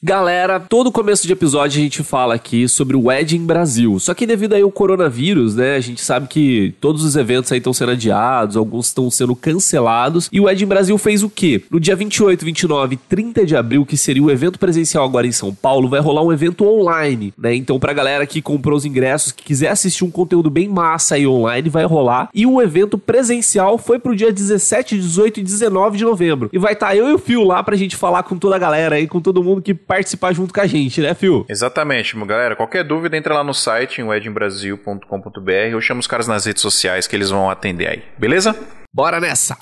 Galera, todo começo de episódio a gente fala aqui sobre o Wedding Brasil. Só que devido aí ao coronavírus, né, a gente sabe que todos os eventos aí estão sendo adiados, alguns estão sendo cancelados. E o Wedding Brasil fez o quê? No dia 28, 29 e 30 de abril, que seria o evento presencial agora em São Paulo, vai rolar um evento online, né? Então pra galera que comprou os ingressos, que quiser assistir um conteúdo bem massa aí online, vai rolar. E o evento presencial foi pro dia 17, 18 e 19 de novembro. E vai estar tá eu e o Fio lá pra gente falar com toda a galera aí, com todo mundo que participar junto com a gente, né, Phil? Exatamente, galera. Qualquer dúvida, entra lá no site, em weddingbrasil.com.br ou chama os caras nas redes sociais que eles vão atender aí, beleza? Bora nessa!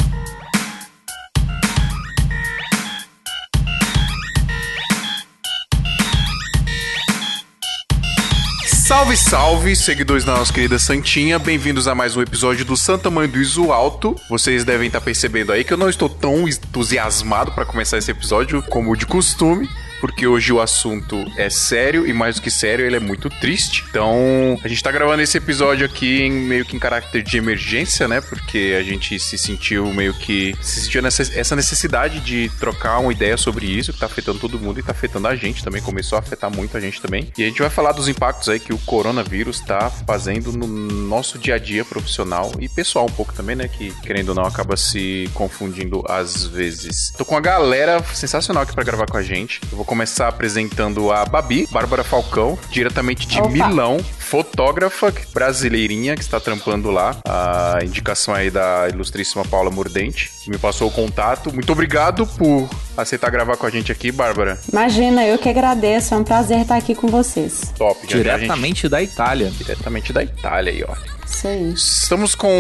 Salve, salve, seguidores da nossa querida Santinha, bem-vindos a mais um episódio do Santa Mãe do Iso Alto. Vocês devem estar percebendo aí que eu não estou tão entusiasmado para começar esse episódio como de costume porque hoje o assunto é sério e mais do que sério, ele é muito triste. Então, a gente tá gravando esse episódio aqui em, meio que em caráter de emergência, né? Porque a gente se sentiu meio que se sentiu nessa, essa necessidade de trocar uma ideia sobre isso que tá afetando todo mundo e tá afetando a gente também, começou a afetar muito a gente também. E a gente vai falar dos impactos aí que o coronavírus tá fazendo no nosso dia a dia profissional e pessoal um pouco também, né? Que querendo ou não acaba se confundindo às vezes. Tô com uma galera sensacional aqui para gravar com a gente. Eu vou começar apresentando a Babi, Bárbara Falcão, diretamente de Opa. Milão, fotógrafa brasileirinha que está trampando lá. A indicação aí da ilustríssima Paula Mordente, que me passou o contato. Muito obrigado por aceitar gravar com a gente aqui, Bárbara. Imagina, eu que agradeço. É um prazer estar aqui com vocês. Top. Diretamente gente... da Itália. Diretamente da Itália aí, ó. Isso aí. Estamos com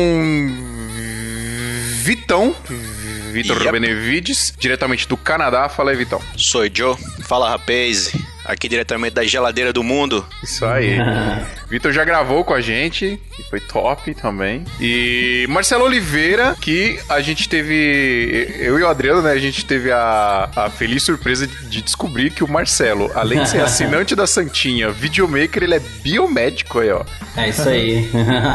Vitão, Vitor yep. Benevides, diretamente do Canadá. Fala aí, Vitão. Sou Joe. Fala, rapaz aqui diretamente da geladeira do mundo. Isso aí. Vitor já gravou com a gente, que foi top também. E Marcelo Oliveira, que a gente teve. Eu e o Adriano, né? A gente teve a, a feliz surpresa de descobrir que o Marcelo, além de ser assinante da Santinha, videomaker, ele é biomédico aí, ó. É isso aí.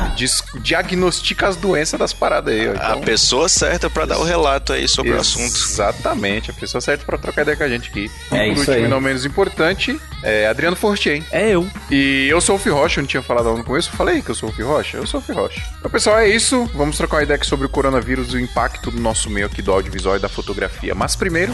diagnostica as doenças das paradas aí, ó. Então, a pessoa certa para dar o relato aí sobre o assunto. Exatamente, a pessoa certa para trocar ideia com a gente aqui. É Por isso último, aí. não menos importante, site é Adriano Fortin. É eu. E eu sou o Rocha, eu não tinha falado no começo, eu falei que eu sou o Rocha. Eu sou o Rocha. Então, pessoal, é isso. Vamos trocar uma ideia aqui sobre o coronavírus e o impacto do nosso meio aqui do audiovisual e da fotografia. Mas primeiro,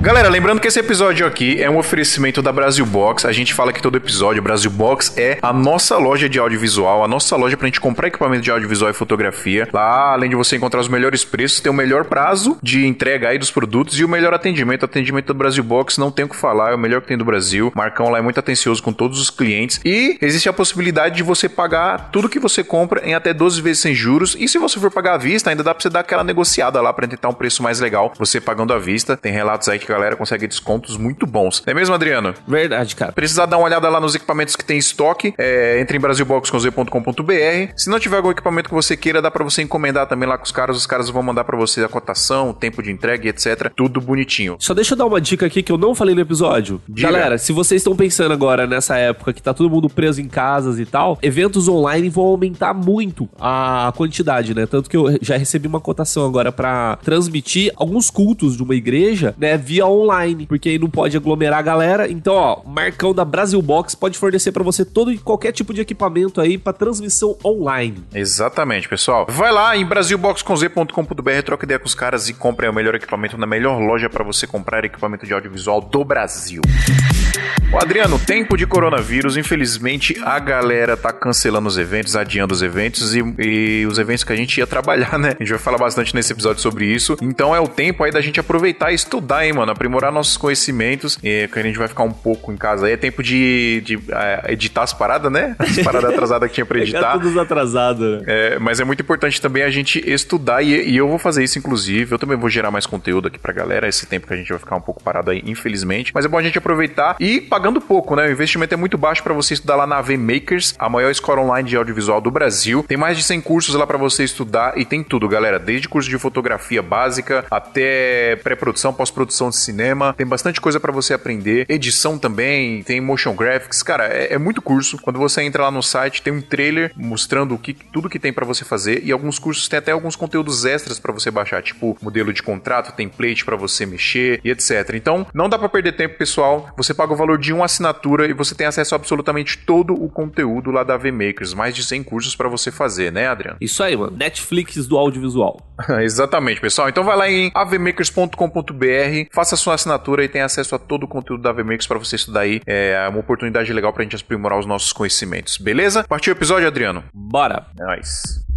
galera, lembrando que esse episódio aqui é um oferecimento da Brasil Box. A gente fala que todo episódio, Brasil Box é a nossa loja de audiovisual, a nossa loja pra gente comprar equipamento de audiovisual e fotografia. Lá, além de você encontrar os melhores preços, tem o melhor prazo de entrega aí dos produtos e o melhor atendimento. O atendimento da Brasil Box não tem o que falar, é o melhor que tem do Brasil. Marcão lá é muito atencioso com todos os clientes e existe a possibilidade de você pagar tudo que você compra em até 12 vezes sem juros. E se você for pagar à vista, ainda dá pra você dar aquela negociada lá para tentar um preço mais legal. Você pagando à vista, tem relatos aí que a galera consegue descontos muito bons. Não é mesmo, Adriano? Verdade, cara. Precisar dar uma olhada lá nos equipamentos que tem estoque, é, entre em brasilbox.com.br. Se não tiver algum equipamento que você queira, dá para você encomendar também lá com os caras. Os caras vão mandar para você a cotação, o tempo de entrega, etc. Tudo bonitinho. Só deixa eu dar uma dica aqui que eu não falei no episódio. Diga. Galera, se vocês estão pensando agora nessa época que tá todo mundo preso em casas e tal, eventos online vão aumentar muito a quantidade, né? Tanto que eu já recebi uma cotação agora para transmitir alguns cultos de uma igreja, né, via online, porque aí não pode aglomerar a galera. Então, ó, Marcão da Brasil Box pode fornecer para você todo e qualquer tipo de equipamento aí para transmissão online. Exatamente, pessoal. Vai lá em brasilboxconz.com.br, troca ideia com os caras e compre o melhor equipamento na melhor loja para você comprar equipamento de audiovisual do Brasil. O Adriano, tempo de coronavírus, infelizmente a galera tá cancelando os eventos, adiando os eventos e, e, os eventos que a gente ia trabalhar, né? A gente vai falar bastante nesse episódio sobre isso. Então é o tempo aí da gente aproveitar e estudar, hein, mano? Aprimorar nossos conhecimentos. E que a gente vai ficar um pouco em casa aí. É tempo de, de uh, editar as paradas, né? As paradas atrasadas que tinha pra editar. todos atrasados. É, mas é muito importante também a gente estudar e, e eu vou fazer isso, inclusive. Eu também vou gerar mais conteúdo aqui pra galera. Esse tempo que a gente vai ficar um pouco parado aí, infelizmente. Mas é bom a gente aproveitar e pagando pagando pouco, né? O investimento é muito baixo para você estudar lá na AV Makers, a maior escola online de audiovisual do Brasil. Tem mais de 100 cursos lá para você estudar e tem tudo, galera, desde curso de fotografia básica até pré-produção, pós-produção de cinema. Tem bastante coisa para você aprender, edição também, tem motion graphics, cara, é, é, muito curso. Quando você entra lá no site, tem um trailer mostrando o que tudo que tem para você fazer e alguns cursos têm até alguns conteúdos extras para você baixar, tipo modelo de contrato, template para você mexer e etc. Então, não dá para perder tempo, pessoal. Você paga valor de uma assinatura e você tem acesso a absolutamente todo o conteúdo lá da VMakers, mais de 100 cursos para você fazer, né, Adriano? Isso aí, mano. Netflix do audiovisual. Exatamente, pessoal. Então vai lá em avmakers.com.br, faça sua assinatura e tenha acesso a todo o conteúdo da VMakers para você estudar aí. É uma oportunidade legal pra gente aprimorar os nossos conhecimentos. Beleza? Partiu o episódio, Adriano? Bora. Nice.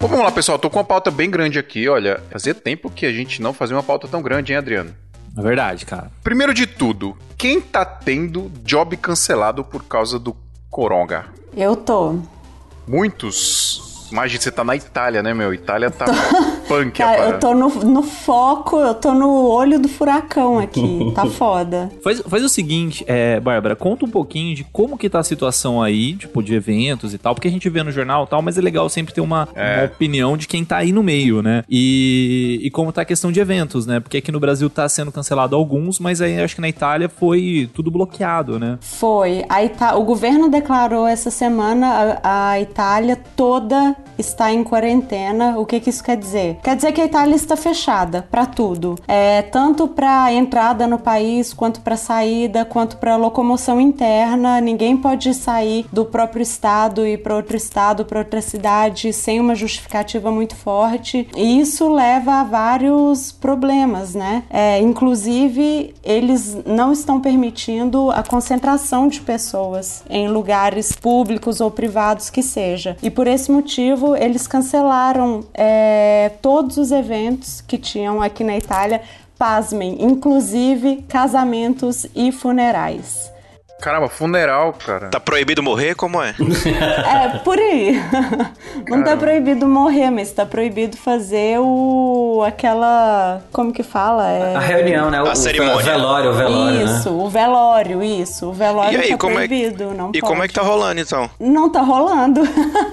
Bom, vamos lá, pessoal. Tô com uma pauta bem grande aqui. Olha, fazia tempo que a gente não fazia uma pauta tão grande, hein, Adriano? É verdade, cara. Primeiro de tudo, quem tá tendo job cancelado por causa do coronga? Eu tô. Muitos? Imagina, você tá na Itália, né, meu? Itália tá punk, Cara, eu tô no, no foco, eu tô no olho do furacão aqui. tá foda. Faz, faz o seguinte, é, Bárbara, conta um pouquinho de como que tá a situação aí, tipo, de eventos e tal, porque a gente vê no jornal e tal, mas é legal sempre ter uma, é. uma opinião de quem tá aí no meio, né? E, e como tá a questão de eventos, né? Porque aqui no Brasil tá sendo cancelado alguns, mas aí acho que na Itália foi tudo bloqueado, né? Foi. A Ita o governo declarou essa semana a, a Itália toda está em quarentena. O que, que isso quer dizer? Quer dizer que a Itália está fechada para tudo, é, tanto para entrada no país, quanto para saída, quanto para locomoção interna. Ninguém pode sair do próprio estado e para outro estado, para outra cidade, sem uma justificativa muito forte. E isso leva a vários problemas, né? É, inclusive, eles não estão permitindo a concentração de pessoas em lugares públicos ou privados que seja. E por esse motivo motivo, eles cancelaram é, todos os eventos que tinham aqui na Itália, pasmem, inclusive casamentos e funerais. Caramba, funeral, cara. Tá proibido morrer? Como é? é, por aí. Não tá proibido morrer, mas tá proibido fazer o. aquela. Como que fala? É... A reunião, né? O, a cerimônia. O velório, o velório. Né? Isso, né? o velório, isso. O velório e aí, tá como proibido. É... Não e pode. como é que tá rolando, então? Não tá rolando.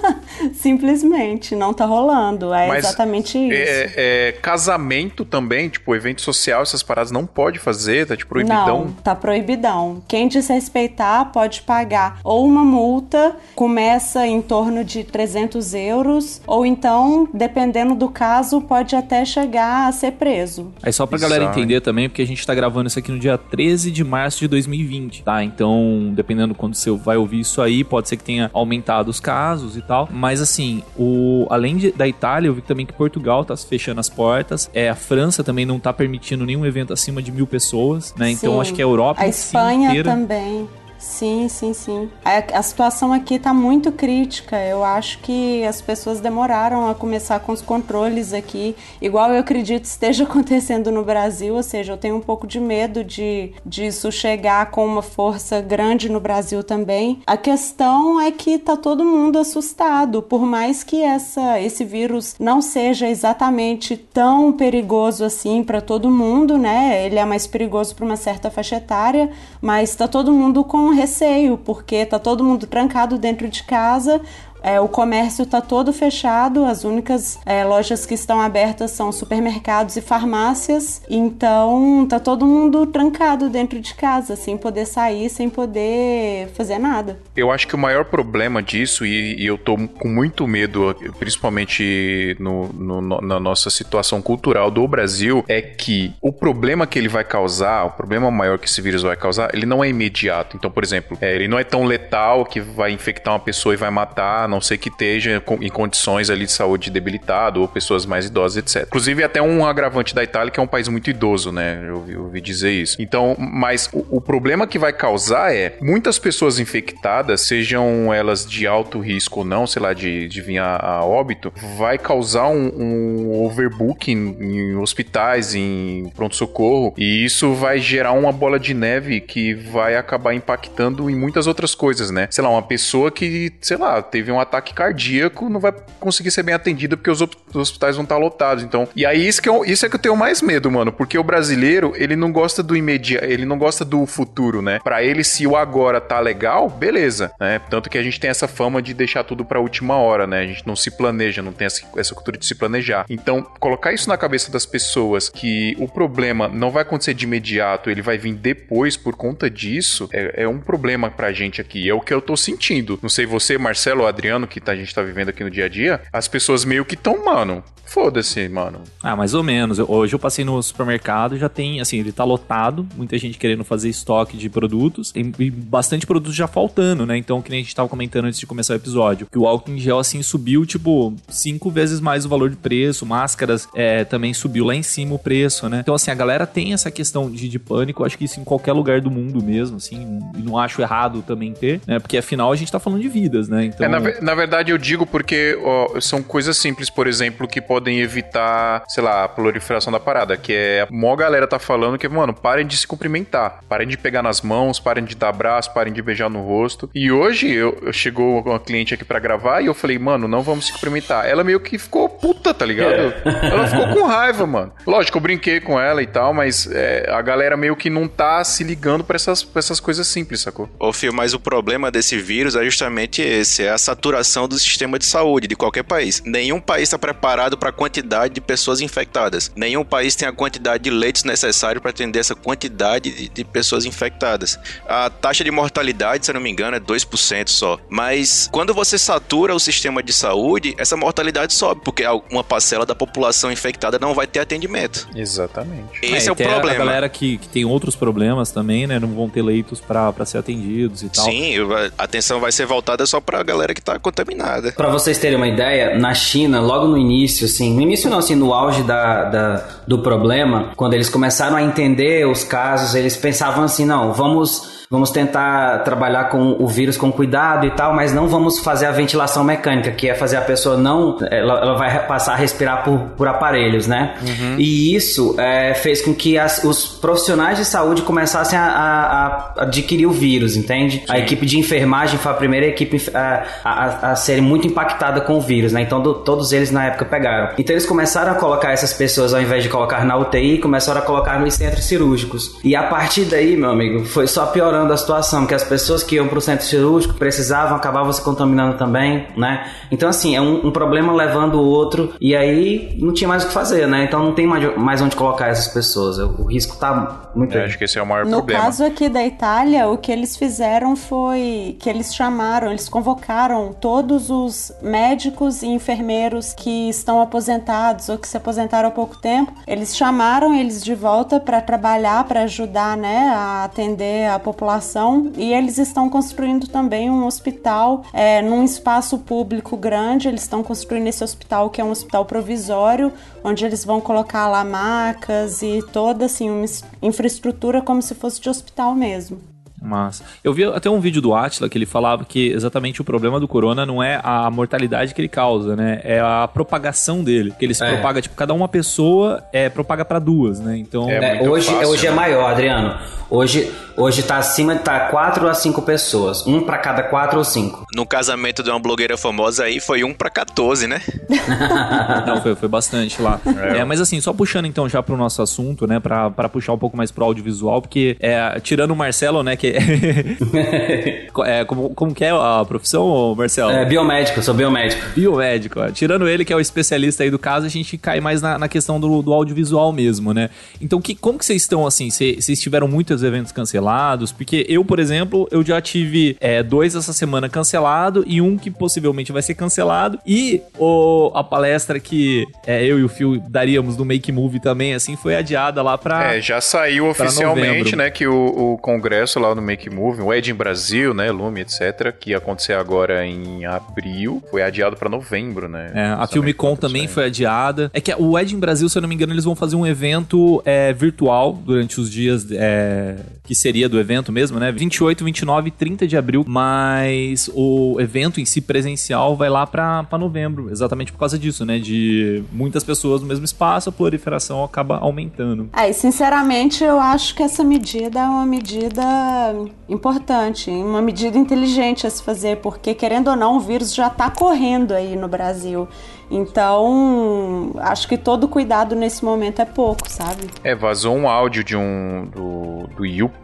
Simplesmente, não tá rolando. É mas exatamente isso. É, é, casamento também, tipo, evento social, essas paradas não pode fazer, tá tipo proibidão. Não, tá proibidão. Quem desrespeita respeitar, pode pagar ou uma multa, começa em torno de 300 euros, ou então, dependendo do caso, pode até chegar a ser preso. Aí só pra galera entender também, porque a gente tá gravando isso aqui no dia 13 de março de 2020, tá? Então, dependendo quando você vai ouvir isso aí, pode ser que tenha aumentado os casos e tal. Mas assim, o além de, da Itália, eu vi também que Portugal tá fechando as portas. É, a França também não tá permitindo nenhum evento acima de mil pessoas, né? Então Sim. acho que a Europa. A Espanha inteira... também. Sim, sim, sim. A, a situação aqui está muito crítica. Eu acho que as pessoas demoraram a começar com os controles aqui, igual eu acredito esteja acontecendo no Brasil. Ou seja, eu tenho um pouco de medo de, de isso chegar com uma força grande no Brasil também. A questão é que tá todo mundo assustado, por mais que essa, esse vírus não seja exatamente tão perigoso assim para todo mundo, né? Ele é mais perigoso para uma certa faixa etária, mas está todo mundo com receio, porque tá todo mundo trancado dentro de casa, é, o comércio está todo fechado, as únicas é, lojas que estão abertas são supermercados e farmácias, então tá todo mundo trancado dentro de casa, sem poder sair, sem poder fazer nada. Eu acho que o maior problema disso, e, e eu tô com muito medo, principalmente no, no, na nossa situação cultural do Brasil, é que o problema que ele vai causar, o problema maior que esse vírus vai causar, ele não é imediato. Então, por exemplo, é, ele não é tão letal que vai infectar uma pessoa e vai matar não ser que esteja em condições ali de saúde debilitado ou pessoas mais idosas, etc. Inclusive, até um agravante da Itália, que é um país muito idoso, né? Eu eu ouvi dizer isso. Então, mas o, o, problema que vai causar é muitas pessoas infectadas, sejam elas de alto risco ou não, sei lá, de, de vir a, a óbito, vai causar um, um overbooking em hospitais, em pronto-socorro, e isso vai gerar uma bola de neve que vai acabar impactando em muitas outras coisas, né? Sei lá, uma pessoa que, sei lá, teve um ataque cardíaco, não vai conseguir ser bem atendida porque os, os hospitais vão estar lotados. Então, e aí isso, que eu, isso é que eu tenho mais medo, mano, porque o brasileiro, ele não gosta do imediato, ele não gosta do futuro, né? Para ele, se o agora tá legal, beleza, né? Tanto que a gente tem essa fama de deixar tudo pra última hora, né? A gente não se planeja, não tem essa, cultura de se planejar. Então, colocar isso na cabeça das pessoas que o problema não vai acontecer de imediato, ele vai vir depois por conta disso, é, é um problema pra gente aqui. É o que eu tô sentindo. Não sei você, Marcelo ou Adriano, que tá, a gente tá vivendo aqui no dia a dia, as pessoas meio que tão, mano, foda-se, mano. Ah, mais ou menos. Hoje eu passei no supermercado, já tem, assim, ele tá lotado, muita gente querendo fazer estoque de produtos, e bastante produtos já faltando, né? Então, que nem a gente tava comentando antes de começar o episódio, que o álcool em gel, assim, subiu, tipo, cinco vezes mais o valor de preço, máscaras é, também subiu lá em cima o preço, né? Então, assim, a galera tem essa questão de, de pânico, acho que isso em qualquer lugar do mundo mesmo, assim, e não acho errado também ter, né? Porque afinal a gente tá falando de vidas, né? Então... É, na, na verdade, eu digo porque ó, são coisas simples, por exemplo, que podem evitar, sei lá, a proliferação da parada, que é a maior galera tá falando que, mano, parem de se cumprimentar, parem de pegar nas mãos, parem de dar abraço, parem de beijar no rosto. E hoje eu, eu chegou uma cliente aqui para gravar e eu falei, mano, não vamos se cumprimentar. Ela meio que ficou puta, tá ligado? É. Ela ficou com raiva, mano. Lógico, eu brinquei com ela e tal, mas é, a galera meio que não tá se ligando pra essas, pra essas coisas simples, sacou? Ô, Fio, mas o problema desse vírus é justamente esse, é a saturação do sistema de saúde de qualquer país. Nenhum país está preparado para a quantidade de pessoas infectadas. Nenhum país tem a quantidade de leitos necessários para atender essa quantidade de, de, pessoas infectadas. A taxa de mortalidade, se eu não me engano, é 2% só. Mas quando você satura o sistema de saúde, essa mortalidade sobe, porque uma parcela da população infectada não vai ter atendimento. Exatamente. Esse é, é o problema. A galera que, que tem outros problemas também, né? Não vão ter leitos para ser atendidos e tal. Sim, a atenção vai ser voltada só para a galera que está contaminada. Para vocês terem uma ideia, na China, logo no início, assim, no início não, assim, no auge da, da, do problema, quando eles começaram a entender os casos, eles pensavam assim, não, vamos vamos tentar trabalhar com o vírus com cuidado e tal, mas não vamos fazer a ventilação mecânica, que é fazer a pessoa não. Ela, ela vai passar a respirar por, por aparelhos, né? Uhum. E isso é, fez com que as, os profissionais de saúde começassem a, a, a adquirir o vírus, entende? Sim. A equipe de enfermagem foi a primeira equipe a, a, a ser muito impactada com o vírus, né? Então do, todos eles na época pegaram. Então eles começaram a colocar essas pessoas, ao invés de colocar na UTI, começaram a colocar nos centros cirúrgicos. E a partir daí, meu amigo, foi só piorando piorando a situação, que as pessoas que iam para o centro cirúrgico precisavam, acabavam se contaminando também, né? Então, assim, é um, um, problema levando o outro e aí não tinha mais o que fazer, né? Então não tem mais, mais onde colocar essas pessoas. O risco tá muito... É, acho que esse é o maior no problema. No caso aqui da Itália, o que eles fizeram foi que eles chamaram, eles convocaram todos os médicos e enfermeiros que estão aposentados ou que se aposentaram há pouco tempo, eles chamaram eles de volta para trabalhar, para ajudar, né, a atender a população população e eles estão construindo também um hospital é, num espaço público grande. Eles estão construindo esse hospital que é um hospital provisório, onde eles vão colocar lá macas e toda assim uma infraestrutura como se fosse de hospital mesmo. Mas eu vi até um vídeo do Atila que ele falava que exatamente o problema do corona não é a mortalidade que ele causa, né? É a propagação dele. Que ele se é. propaga, tipo, cada uma pessoa é propaga para duas, né? Então. É, é hoje, fácil, hoje é né? é maior, Adriano. Hoje, hoje tá acima, tá 4 a 5 pessoas. Um para cada 4 ou 5. No casamento de uma blogueira famosa aí foi um para 14, né? não, foi, foi bastante lá. É. é. mas assim, só puxando então já pro nosso assunto, né? Pra, pra puxar um pouco mais pro audiovisual, porque é, tirando o Marcelo, né? Que é, como, como que é a profissão, Marcelo? É, biomédico, sou biomédico. Biomédico, ó. Tirando ele, que é o especialista aí do caso, a gente cai mais na, na questão do, do audiovisual mesmo, né? Então, que, como que vocês estão, assim? Vocês tiveram muitos eventos cancelados? Porque eu, por exemplo, eu já tive é, dois essa semana cancelado e um que possivelmente vai ser cancelado. E o, a palestra que é, eu e o Phil daríamos no Make Movie também, assim, foi adiada lá pra. É, já saiu oficialmente, né? Que o, o congresso lá no Make Move, o Ed em Brasil, né, Lume, etc, que ia acontecer agora em abril, foi adiado para novembro, né? É, a Filmicon também foi adiada. É que o Ed em Brasil, se eu não me engano, eles vão fazer um evento é, virtual durante os dias é, que seria do evento mesmo, né? 28, 29 e 30 de abril, mas o evento em si presencial vai lá para novembro, exatamente por causa disso, né? De muitas pessoas no mesmo espaço, a proliferação acaba aumentando. Aí, sinceramente, eu acho que essa medida é uma medida importante, uma medida inteligente a se fazer, porque querendo ou não, o vírus já está correndo aí no Brasil. Então, acho que todo cuidado nesse momento é pouco, sabe? É, vazou um áudio de um. do, do Yup.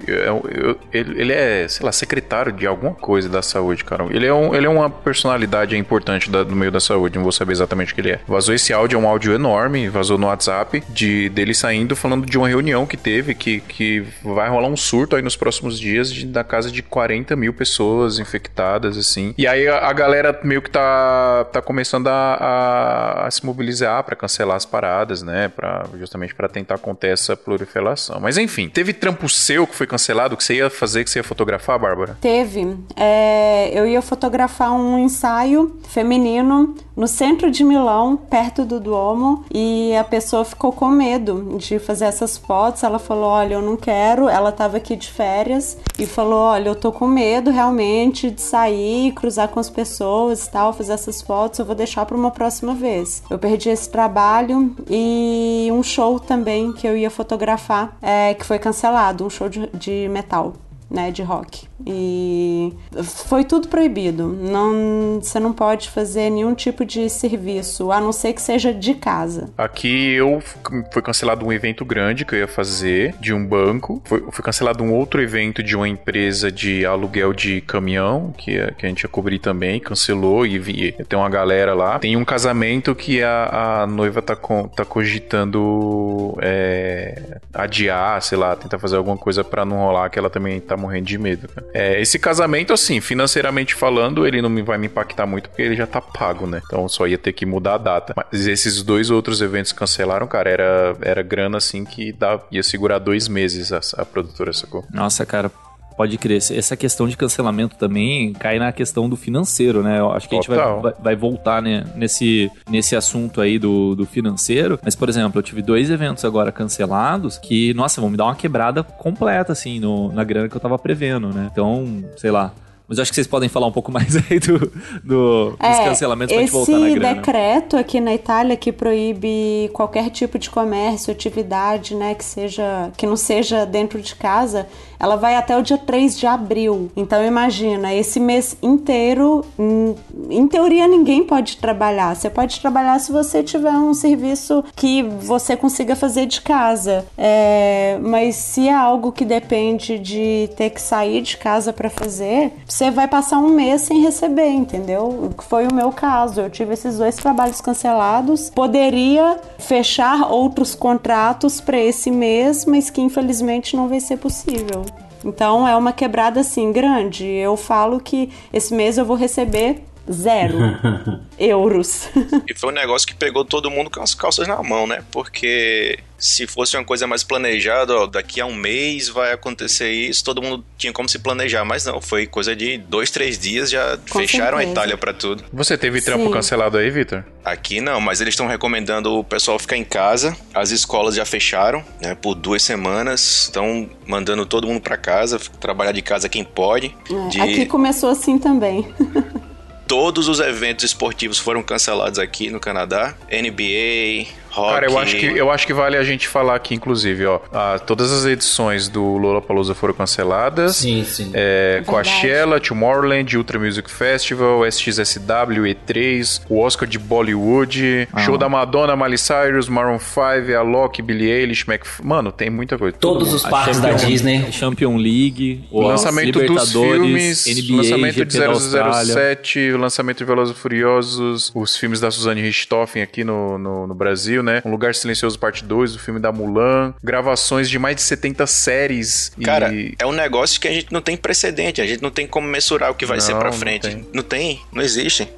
Ele, ele é, sei lá, secretário de alguma coisa da saúde, cara. Ele é, um, ele é uma personalidade importante da, no meio da saúde, não vou saber exatamente o que ele é. Vazou esse áudio, é um áudio enorme, vazou no WhatsApp, de dele saindo falando de uma reunião que teve, que, que vai rolar um surto aí nos próximos dias de, da casa de 40 mil pessoas infectadas, assim. E aí a, a galera meio que tá, tá começando a, a a, se mobilizar para cancelar as paradas, né? Pra, justamente para tentar conter essa proliferação. Mas enfim, teve trampo seu que foi cancelado que você ia fazer, que você ia fotografar, Bárbara? Teve. É, eu ia fotografar um ensaio feminino no centro de Milão, perto do Duomo, e a pessoa ficou com medo de fazer essas fotos. Ela falou: Olha, eu não quero. Ela estava aqui de férias e falou: Olha, eu tô com medo realmente de sair, cruzar com as pessoas e tal, fazer essas fotos. Eu vou deixar para uma próxima vez. Eu perdi esse trabalho e um show também que eu ia fotografar, é, que foi cancelado um show de, de metal né, de rock. E foi tudo proibido. Não, você não pode fazer nenhum tipo de serviço, a não ser que seja de casa. Aqui eu foi cancelado um evento grande que eu ia fazer de um banco. Foi, foi cancelado um outro evento de uma empresa de aluguel de caminhão que, que a gente ia cobrir também, cancelou e vi, tem uma galera lá. Tem um casamento que a, a noiva tá, com, tá cogitando é, adiar, sei lá, tentar fazer alguma coisa para não rolar, que ela também tá morrendo de medo. Né? É, esse casamento, assim, financeiramente falando, ele não vai me impactar muito porque ele já tá pago, né? Então só ia ter que mudar a data. Mas esses dois outros eventos cancelaram, cara, era, era grana assim que ia segurar dois meses a, a produtora, sacou? Nossa, cara, Pode crer. Essa questão de cancelamento também cai na questão do financeiro, né? Eu acho que Total. a gente vai, vai, voltar né, nesse, nesse assunto aí do, do financeiro. Mas, por exemplo, eu tive dois eventos agora cancelados que, nossa, vão me dar uma quebrada completa, assim, no, na grana que eu tava prevendo, né? Então, sei lá. Mas eu acho que vocês podem falar um pouco mais aí do, do é, dos cancelamentos pra gente voltar na grana. Esse decreto aqui na Itália que proíbe qualquer tipo de comércio, atividade, né, que seja que não seja dentro de casa, ela vai até o dia 3 de abril. Então imagina, esse mês inteiro, hum, em teoria ninguém pode trabalhar. Você pode trabalhar se você tiver um serviço que você consiga fazer de casa. É, mas se é algo que depende de ter que sair de casa para fazer, você vai passar um mês sem receber, entendeu? Foi o meu caso. Eu tive esses dois trabalhos cancelados. Poderia fechar outros contratos para esse mês, mas que infelizmente não vai ser possível. Então é uma quebrada assim grande. Eu falo que esse mês eu vou receber zero euros. e foi um negócio que pegou todo mundo com as calças na mão, né? Porque se fosse uma coisa mais planejada, ó, daqui a um mês vai acontecer isso, todo mundo tinha como se planejar, mas não, foi coisa de dois, três dias já com fecharam certeza. a Itália para tudo. Você teve trampo Sim. cancelado aí, Vitor? Aqui não, mas eles estão recomendando o pessoal ficar em casa. As escolas já fecharam, né, por duas semanas, estão mandando todo mundo para casa, trabalhar de casa quem pode. É, de... Aqui começou assim também. Todos os eventos esportivos foram cancelados aqui no Canadá. NBA, rock. Cara, eu acho que, eu acho que vale a gente falar aqui, inclusive, ó. A, todas as edições do Lollapalooza foram canceladas. Sim, sim. É, Coachella, Tomorrowland, Ultra Music Festival, SXSW, E3, o Oscar de Bollywood, ah. show da Madonna, Miley Cyrus, Maroon 5, Alok, Billie Eilish, Mac... Mano, tem muita coisa. Todos os parques da Disney. Champion League, o lançamento dos filmes, NBA, lançamento GP de 007, lançamento de Velozes e Furiosos, os filmes da Suzanne Richthofen aqui no, no, no Brasil, né? Um Lugar Silencioso Parte 2, o filme da Mulan, gravações de mais de 70 séries. Cara, e... é um negócio que a gente não tem precedente, a gente não tem como mensurar o que vai não, ser pra frente. Não tem. não tem, não existe.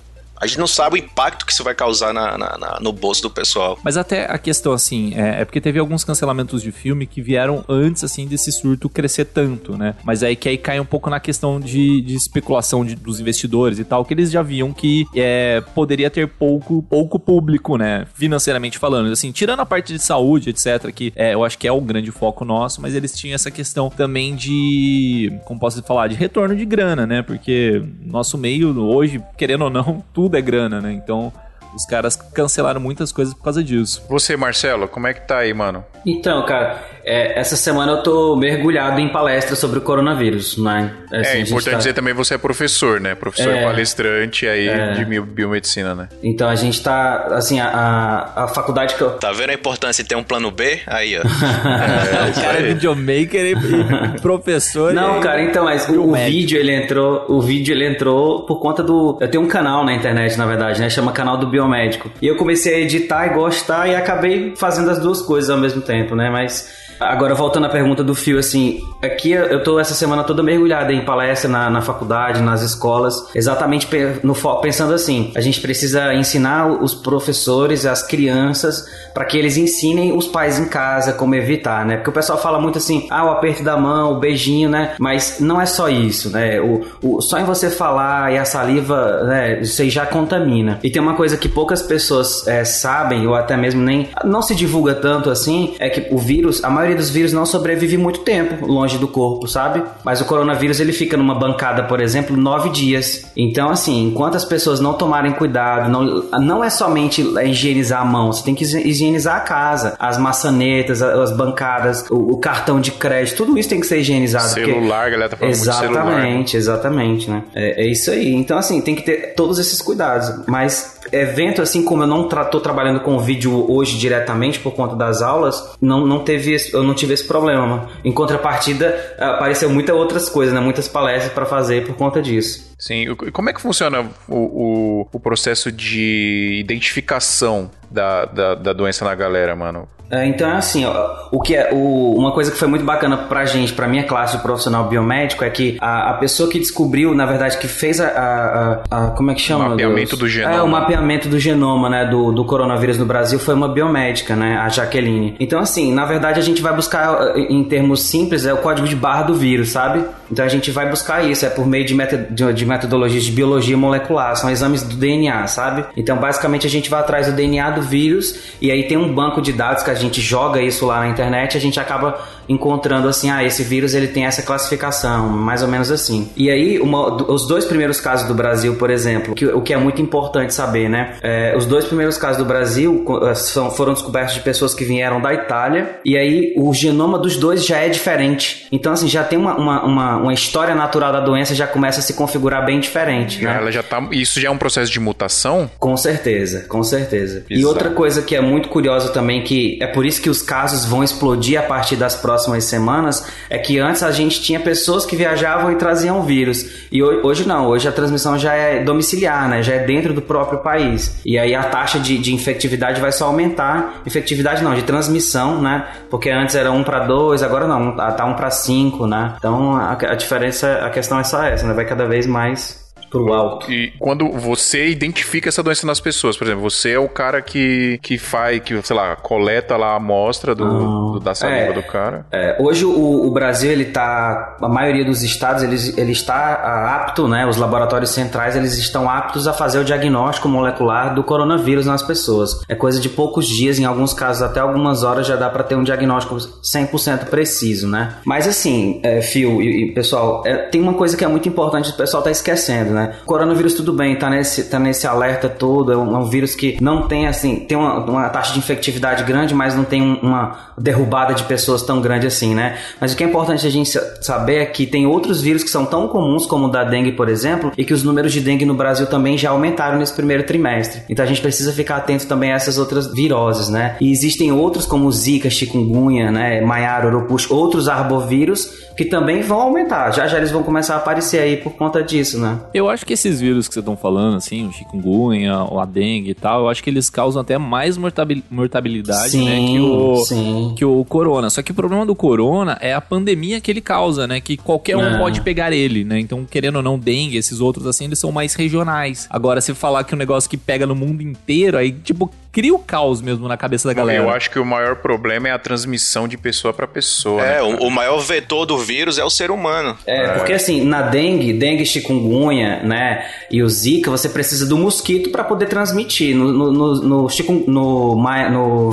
A gente não sabe o impacto que isso vai causar na, na, na, no bolso do pessoal. Mas até a questão, assim, é, é, porque teve alguns cancelamentos de filme que vieram antes, assim, desse surto crescer tanto, né? Mas aí que aí cai um pouco na questão de, de especulação de, dos investidores e tal, que eles já viam que é, poderia ter pouco, pouco público, né? Financeiramente falando. Assim, tirando a parte de saúde, etc., que é, eu acho que é o grande foco nosso, mas eles tinham essa questão também de, como posso falar, de retorno de grana, né? Porque nosso meio, hoje, querendo ou não, tudo tudo é grana, né? Então os caras cancelaram muitas coisas por causa disso. Você, Marcelo, como é que tá aí, mano? Então, cara, é, essa semana eu tô mergulhado em palestras sobre o coronavírus, né? Assim, é importante tá... dizer também você é professor, né? Professor é, palestrante aí é. de biomedicina, né? Então a gente tá, assim, a, a faculdade que eu... Tá vendo a importância de ter um plano B? Aí, ó. é, cara é videomaker e professor. Não, e... cara, então, mas o, o vídeo ele entrou, o vídeo ele entrou por conta do... Eu tenho um canal na internet, na verdade, né? Chama Canal do Biomédico. E eu comecei a editar e gostar e acabei fazendo as duas coisas ao mesmo tempo, né? Mas Agora, voltando à pergunta do Fio, assim, aqui eu tô essa semana toda mergulhada em palestra na, na faculdade, nas escolas, exatamente no, pensando assim, a gente precisa ensinar os professores, as crianças, para que eles ensinem os pais em casa como evitar, né? Porque o pessoal fala muito assim, ah, o aperto da mão, o beijinho, né? Mas não é só isso, né? O, o, só em você falar e a saliva, né, você já contamina. E tem uma coisa que poucas pessoas é, sabem, ou até mesmo nem, não se divulga tanto assim, é que o vírus, a maioria maioria dos vírus não sobrevive muito tempo longe do corpo, sabe? Mas o coronavírus ele fica numa bancada, por exemplo, nove dias. Então, assim, enquanto as pessoas não tomarem cuidado, não, não é somente higienizar a mão, você tem que higienizar a casa, as maçanetas, as bancadas, o, o cartão de crédito, tudo isso tem que ser higienizado. Celular, porque... galera tá falando Exatamente, celular. exatamente, né? É, é, isso aí. Então, assim, tem que ter todos esses cuidados. Mas evento, assim como eu não tô trabalhando com vídeo hoje diretamente por conta das aulas, não, não teve esse, eu não tive esse problema. Em contrapartida, apareceu muitas outras coisas, né? Muitas palestras para fazer por conta disso. Sim, e como é que funciona o, o, o processo de identificação da, da, da doença na galera, mano? É, então é assim, ó, o que é o, uma coisa que foi muito bacana pra gente, pra minha classe de profissional biomédico, é que a, a pessoa que descobriu, na verdade, que fez a, a, a como é que chama? O mapeamento do genoma. É, o mapeamento do genoma, né, do, do coronavírus no Brasil foi uma biomédica, né, a Jaqueline. Então, assim, na verdade, a gente vai buscar, em termos simples, é o código de barra do vírus, sabe? Então a gente vai buscar isso, é por meio de, metod de metodologias de biologia molecular, são exames do DNA, sabe? Então, basicamente, a gente vai atrás do DNA do vírus e aí tem um banco de dados que a gente joga isso lá na internet, a gente acaba encontrando assim, ah, esse vírus ele tem essa classificação, mais ou menos assim. E aí, uma, os dois primeiros casos do Brasil, por exemplo, que, o que é muito importante saber, né? É, os dois primeiros casos do Brasil é, são, foram descobertos de pessoas que vieram da Itália, e aí o genoma dos dois já é diferente. Então, assim, já tem uma, uma, uma, uma história natural da doença, já começa a se configurar bem diferente, né? Ela já tá, isso já é um processo de mutação? Com certeza, com certeza. Exato. E outra coisa que é muito curiosa também, que é por isso que os casos vão explodir a partir das próximas próximas semanas é que antes a gente tinha pessoas que viajavam e traziam vírus. E hoje não, hoje a transmissão já é domiciliar, né? Já é dentro do próprio país. E aí a taxa de, de infectividade vai só aumentar. Infectividade não, de transmissão, né? Porque antes era 1 para 2, agora não, tá 1 para 5, né? Então a, a diferença, a questão é só essa, né? Vai cada vez mais wise pro alto. E quando você identifica essa doença nas pessoas, por exemplo, você é o cara que, que faz, que, sei lá, coleta lá a amostra do, ah, do da saliva é, do cara. É, hoje o, o, Brasil, ele tá, a maioria dos estados, ele, ele está apto, né, os laboratórios centrais, eles estão aptos a fazer o diagnóstico molecular do coronavírus nas pessoas. É coisa de poucos dias, em alguns casos até algumas horas já dá para ter um diagnóstico 100% preciso, né? Mas assim, é, Fio e, e pessoal, é, tem uma coisa que é muito importante, o pessoal tá esquecendo, né? Né? Coronavírus tudo bem, tá nesse, tá nesse alerta todo, é um, é um vírus que não tem assim, tem uma, uma, taxa de infectividade grande, mas não tem uma derrubada de pessoas tão grande assim, né? Mas o que é importante a gente saber é que tem outros vírus que são tão comuns como o da dengue, por exemplo, e que os números de dengue no Brasil também já aumentaram nesse primeiro trimestre. Então a gente precisa ficar atento também a essas outras viroses, né? E existem outros como Zika, chikungunya, né, Maiara, Urupuxo, outros arbovírus que também vão aumentar. Já já eles vão começar a aparecer aí por conta disso, né? Eu acho que esses vírus que vocês estão falando, assim, o chikungunya, a dengue e tal, eu acho que eles causam até mais mortabilidade, sim, né, que o, sim. que o corona. Só que o problema do corona é a pandemia que ele causa, né, que qualquer um é. pode pegar ele, né? Então, querendo ou não, dengue, esses outros assim, eles são mais regionais. Agora, se falar que é um negócio que pega no mundo inteiro, aí, tipo, cria o caos mesmo na cabeça da galera. Eu acho que o maior problema é a transmissão de pessoa para pessoa. É, né, o, o, maior vetor do vírus é o ser humano. É, é, porque assim, na dengue, dengue, chikungunya, né, e o zika, você precisa do mosquito para poder transmitir. No, no, no, no, no, no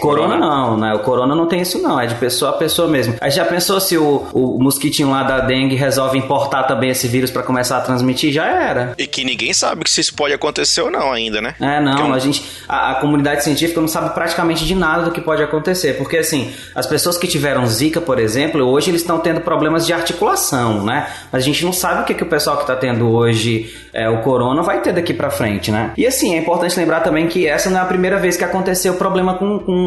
Corona não, né? O corona não tem isso não, é de pessoa a pessoa mesmo. Aí já pensou se o, o mosquitinho lá da dengue resolve importar também esse vírus para começar a transmitir? Já era. E que ninguém sabe se isso pode acontecer ou não ainda, né? É, não, a gente, a, a, comunidade científica não sabe praticamente de nada do que pode acontecer, porque assim, as pessoas que tiveram zika, por exemplo, hoje eles estão tendo problemas de articulação, né? Mas a gente não sabe o que, que o pessoal que tá tendo hoje é, o corona vai ter daqui para frente, né? E assim, é importante lembrar também que essa não é a primeira vez que aconteceu problema com, com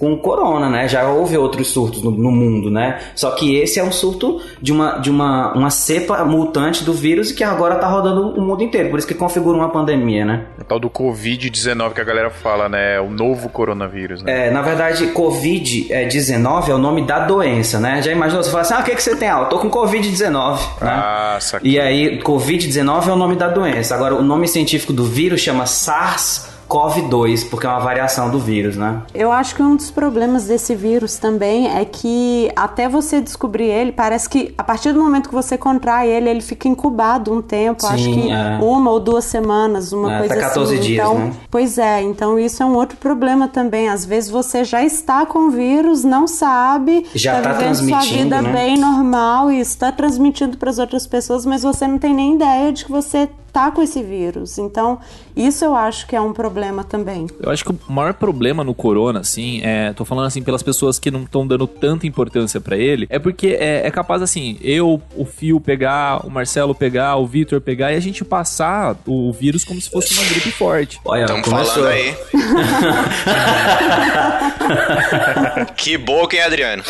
com o corona, né? Já houve outros surtos no, no, mundo, né? Só que esse é um surto de uma, de uma, uma cepa mutante do vírus que agora tá rodando o mundo inteiro. Por isso que configura uma pandemia, né? É o tal do Covid-19 que a galera fala, né? É o novo coronavírus, né? É, na verdade, Covid-19 é o nome da doença, né? Já imaginou? Você fala assim, ah, o que, que você tem? Ah, eu tô com Covid-19, né? Ah, né? saquei. E aí, Covid-19 é o nome da doença. Agora, o nome científico do vírus chama SARS-CoV-2. SARS-CoV-2, porque é uma variação do vírus, né? Eu acho que um dos problemas desse vírus também é que até você descobrir ele, parece que a partir do momento que você contrai ele, ele fica incubado um tempo, Sim, acho que é. uma ou duas semanas, uma é, coisa até 14 assim. Dias, então, né? Pois é, então isso é um outro problema também. Às vezes você já está com o vírus, não sabe, já está tá, tá transmitindo sua vida né? bem normal e está transmitindo para as outras pessoas, mas você não tem nem ideia de que você tá com esse vírus. Então, isso eu acho que é um problema também. Eu acho que o maior problema no corona, assim, é, tô falando assim pelas pessoas que não estão dando tanta importância para ele, é porque é, é, capaz assim, eu, o Fio pegar, o Marcelo pegar, o Vitor pegar e a gente passar o vírus como se fosse uma gripe forte. Olha, Estamos falando aí. que boca, hein, Adriano?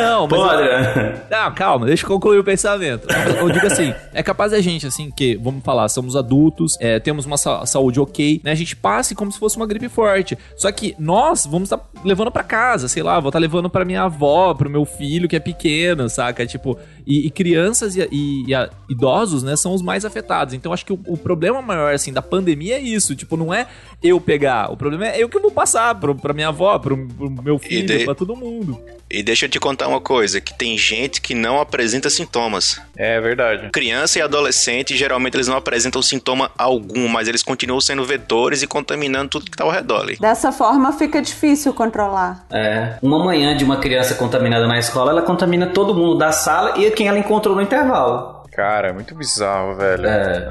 não, mas. Pô, Adriano. Não, calma, deixa eu concluir o pensamento. Eu digo assim, é capaz a gente, assim, que, vamos falar, somos adultos, é, temos uma sa saúde ok, né? A gente passe como se fosse uma gripe forte. Só que nós vamos estar tá levando para casa, sei lá, vou estar tá levando para minha avó, pro meu filho que é pequeno, saca? Tipo, e, e crianças e, e, e a, idosos, né, são os mais afetados. Então acho que o, o, problema maior, assim, da pandemia é isso. Tipo, não é eu pegar. O problema é eu que vou passar pro, pra minha avó, pro, pro meu filho, de... pra todo mundo. E deixa eu te contar uma coisa, que tem gente que não apresenta sintomas. É verdade. Criança e adolescente, geralmente eles não apresentam sintoma algum, mas eles continuam sendo vetores e contaminando tudo que tá ao redor ali. Dessa forma fica difícil controlar. É. Uma manhã de uma criança contaminada na escola, ela contamina todo mundo da sala e quem ela encontrou no intervalo. Cara, é muito bizarro, velho. É.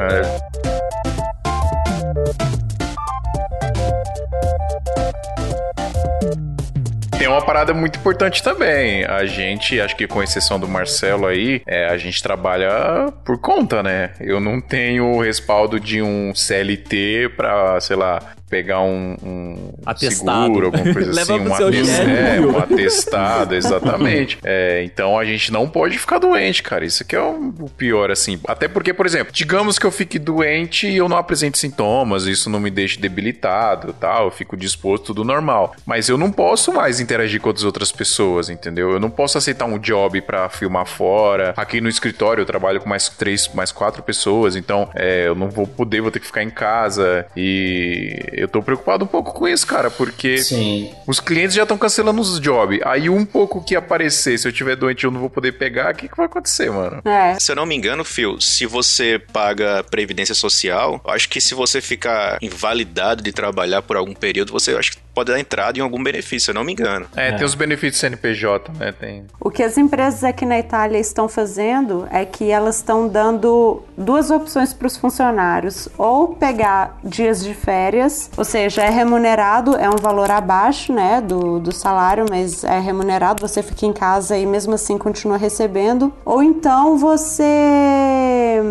é. Tem uma parada muito importante também. A gente, acho que com exceção do Marcelo aí, é, a gente trabalha por conta, né? Eu não tenho o respaldo de um CLT pra, sei lá, pegar um, um atestado. seguro, alguma coisa assim, um, atestado, é, um atestado, exatamente. É, então a gente não pode ficar doente, cara. Isso aqui é o, o, pior, assim. Até porque, por exemplo, digamos que eu fique doente e eu não apresente sintomas, isso não me deixe debilitado, tal, eu fico disposto, tudo normal. Mas eu não posso mais interagir com as outras pessoas, entendeu? Eu não posso aceitar um job para filmar fora. Aqui no escritório eu trabalho com mais três, mais quatro pessoas, então é, eu não vou poder, vou ter que ficar em casa e eu tô preocupado um pouco com isso, cara, porque Sim. os clientes já estão cancelando os jobs. Aí um pouco que aparecer, se eu tiver doente eu não vou poder pegar, o que, que vai acontecer, mano? É. Se eu não me engano, Phil, se você paga previdência social, acho que se você ficar invalidado de trabalhar por algum período, você acho que pode dar entrada em algum benefício, se eu não me engano. É, é. tem os benefícios CNPJ, né? Tem. O que as empresas aqui na Itália estão fazendo é que elas estão dando duas opções para os funcionários: ou pegar dias de férias ou seja, é remunerado, é um valor abaixo né, do, do salário, mas é remunerado, você fica em casa e mesmo assim continua recebendo. Ou então você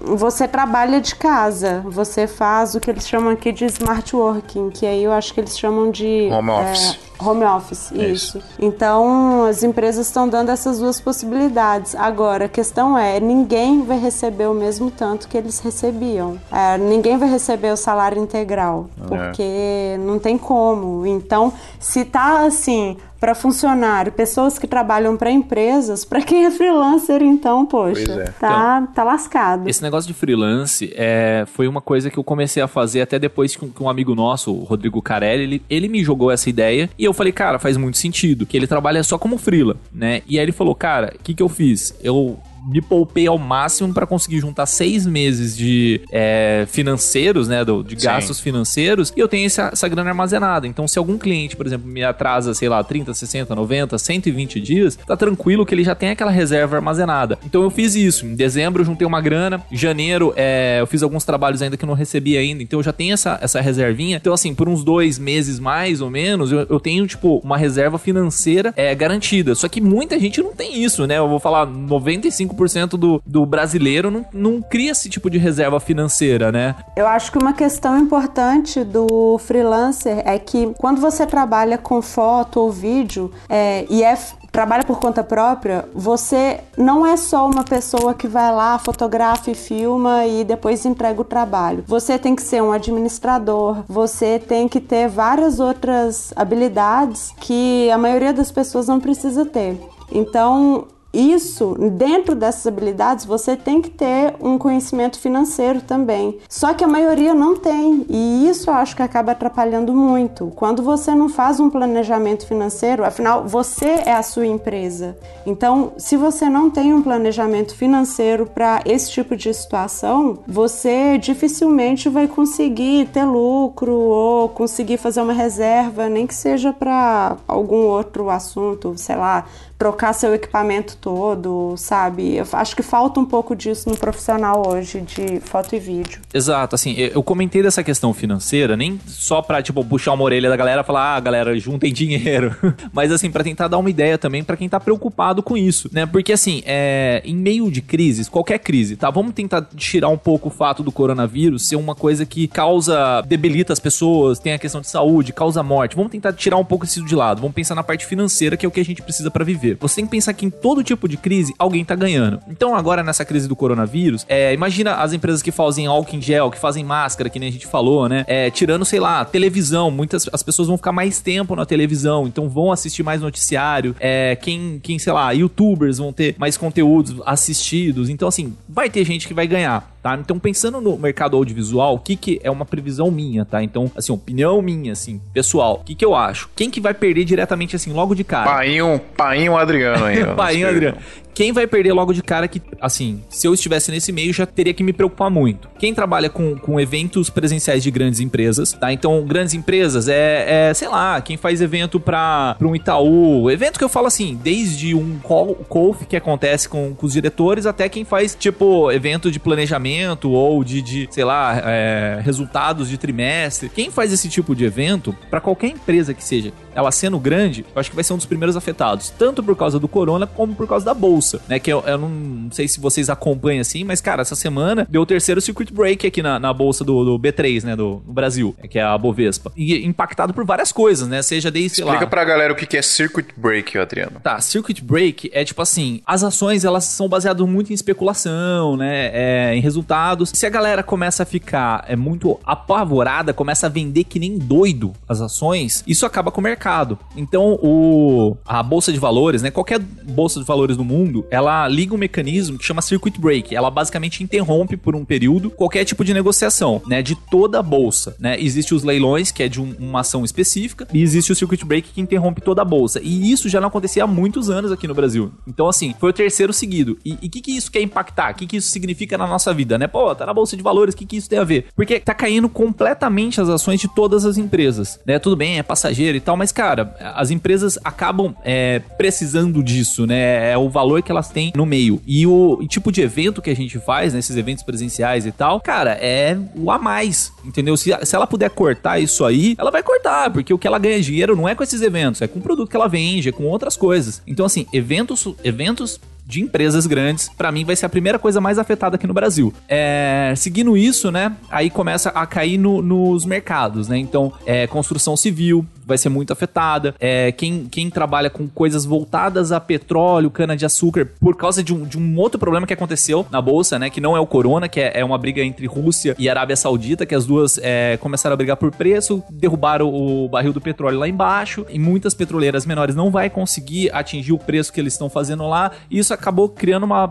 você trabalha de casa, você faz o que eles chamam aqui de smart working, que aí eu acho que eles chamam de home office. É, Home office, isso. isso. Então, as empresas estão dando essas duas possibilidades. Agora, a questão é: ninguém vai receber o mesmo tanto que eles recebiam. É, ninguém vai receber o salário integral, é. porque não tem como. Então, se tá assim, para funcionário, pessoas que trabalham para empresas, para quem é freelancer, então, poxa, é. tá, então, tá lascado. Esse negócio de freelance é, foi uma coisa que eu comecei a fazer até depois que um, que um amigo nosso, o Rodrigo Carelli, ele, ele me jogou essa ideia e eu falei, cara, faz muito sentido, que ele trabalha só como freela, né? E aí ele falou, cara, o que que eu fiz? Eu me poupei ao máximo para conseguir juntar seis meses de é, financeiros, né? Do, de gastos Sim. financeiros, e eu tenho essa, essa grana armazenada. Então, se algum cliente, por exemplo, me atrasa, sei lá, 30, 60, 90, 120 dias, tá tranquilo que ele já tem aquela reserva armazenada. Então eu fiz isso. Em dezembro eu juntei uma grana, em janeiro é, eu fiz alguns trabalhos ainda que não recebi ainda, então eu já tenho essa, essa reservinha. Então, assim, por uns dois meses mais ou menos, eu, eu tenho, tipo, uma reserva financeira é, garantida. Só que muita gente não tem isso, né? Eu vou falar, 95% do, do brasileiro não, não cria esse tipo de reserva financeira, né? Eu acho que uma questão importante do freelancer é que quando você trabalha com foto ou vídeo é, e é trabalha por conta própria, você não é só uma pessoa que vai lá, fotografa e filma e depois entrega o trabalho. Você tem que ser um administrador, você tem que ter várias outras habilidades que a maioria das pessoas não precisa ter. Então, isso, dentro dessas habilidades, você tem que ter um conhecimento financeiro também. Só que a maioria não tem, e isso eu acho que acaba atrapalhando muito. Quando você não faz um planejamento financeiro, afinal, você é a sua empresa. Então, se você não tem um planejamento financeiro para esse tipo de situação, você dificilmente vai conseguir ter lucro ou conseguir fazer uma reserva, nem que seja para algum outro assunto, sei lá, trocar seu equipamento todo, sabe? Eu acho que falta um pouco disso no profissional hoje de foto e vídeo. Exato, assim, eu comentei dessa questão financeira, nem só pra, tipo, puxar uma orelha da galera e falar, ah, galera, juntem dinheiro. Mas, assim, para tentar dar uma ideia também para quem tá preocupado com isso, né? Porque, assim, é, em meio de crises, qualquer crise, tá? Vamos tentar tirar um pouco o fato do coronavírus ser uma coisa que causa, debilita as pessoas, tem a questão de saúde, causa morte. Vamos tentar tirar um pouco isso de lado. Vamos pensar na parte financeira, que é o que a gente precisa para viver. Você tem que pensar que em todo tipo de crise, alguém tá ganhando. Então, agora nessa crise do coronavírus, é, imagina as empresas que fazem álcool em gel, que fazem máscara, que nem a gente falou, né? É, tirando, sei lá, televisão. Muitas as pessoas vão ficar mais tempo na televisão, então vão assistir mais noticiário. É, quem, quem, sei lá, youtubers vão ter mais conteúdos assistidos. Então, assim, vai ter gente que vai ganhar. Tá? Então, pensando no mercado audiovisual, o que, que é uma previsão minha, tá? Então, assim, opinião minha, assim, pessoal, o que, que eu acho? Quem que vai perder diretamente, assim, logo de cara? Painho, painho Adriano aí. painho Adriano. Quem vai perder logo de cara que, assim, se eu estivesse nesse meio, já teria que me preocupar muito. Quem trabalha com, com eventos presenciais de grandes empresas, tá? Então, grandes empresas é, é sei lá, quem faz evento para um Itaú, evento que eu falo assim, desde um call, que acontece com, com os diretores até quem faz, tipo, evento de planejamento ou de, de sei lá, é, resultados de trimestre. Quem faz esse tipo de evento, para qualquer empresa que seja, ela sendo grande, eu acho que vai ser um dos primeiros afetados, tanto por causa do corona como por causa da bolsa, né? Que eu, eu não sei se vocês acompanham assim, mas cara, essa semana deu o terceiro circuit break aqui na, na bolsa do, do B3, né? Do, Brasil, que é a Bovespa. E impactado por várias coisas, né? Seja desde, Explica lá... pra galera o que é circuit break, Adriano. Tá, circuit break é tipo assim, as ações elas são baseadas muito em especulação, né? É, em resultados. Se a galera começa a ficar é muito apavorada, começa a vender que nem doido as ações, isso acaba com o mercado mercado. Então, o, a bolsa de valores, né? Qualquer bolsa de valores no mundo, ela liga um mecanismo que chama circuit break. Ela basicamente interrompe por um período qualquer tipo de negociação, né? De toda a bolsa, né? Existe os leilões, que é de um, uma ação específica, e existe o circuit break que interrompe toda a bolsa. E isso já não acontecia há muitos anos aqui no Brasil. Então, assim, foi o terceiro seguido. E o que, que isso quer impactar? O que, que isso significa na nossa vida, né? Pô, tá na bolsa de valores, o que, que isso tem a ver? Porque tá caindo completamente as ações de todas as empresas, né? Tudo bem, é passageiro e tal, mas cara, as empresas acabam é, precisando disso, né? É o valor que elas têm no meio. E o, o tipo de evento que a gente faz, né, eventos presenciais e tal, cara, é o a mais, entendeu? Se, se ela puder cortar isso aí, ela vai cortar, porque o que ela ganha dinheiro não é com esses eventos, é com o produto que ela vende, é com outras coisas. Então, assim, eventos, eventos de empresas grandes, para mim vai ser a primeira coisa mais afetada aqui no Brasil. É, seguindo isso, né, aí começa a cair no, nos mercados, né? Então, é, construção civil vai ser muito afetada. É, quem, quem trabalha com coisas voltadas a petróleo, cana-de-açúcar, por causa de um, de um outro problema que aconteceu na bolsa, né? Que não é o corona, que é, é uma briga entre Rússia e Arábia Saudita, que as duas é, começaram a brigar por preço, derrubaram o barril do petróleo lá embaixo, e muitas petroleiras menores não vai conseguir atingir o preço que eles estão fazendo lá, e isso acabou criando uma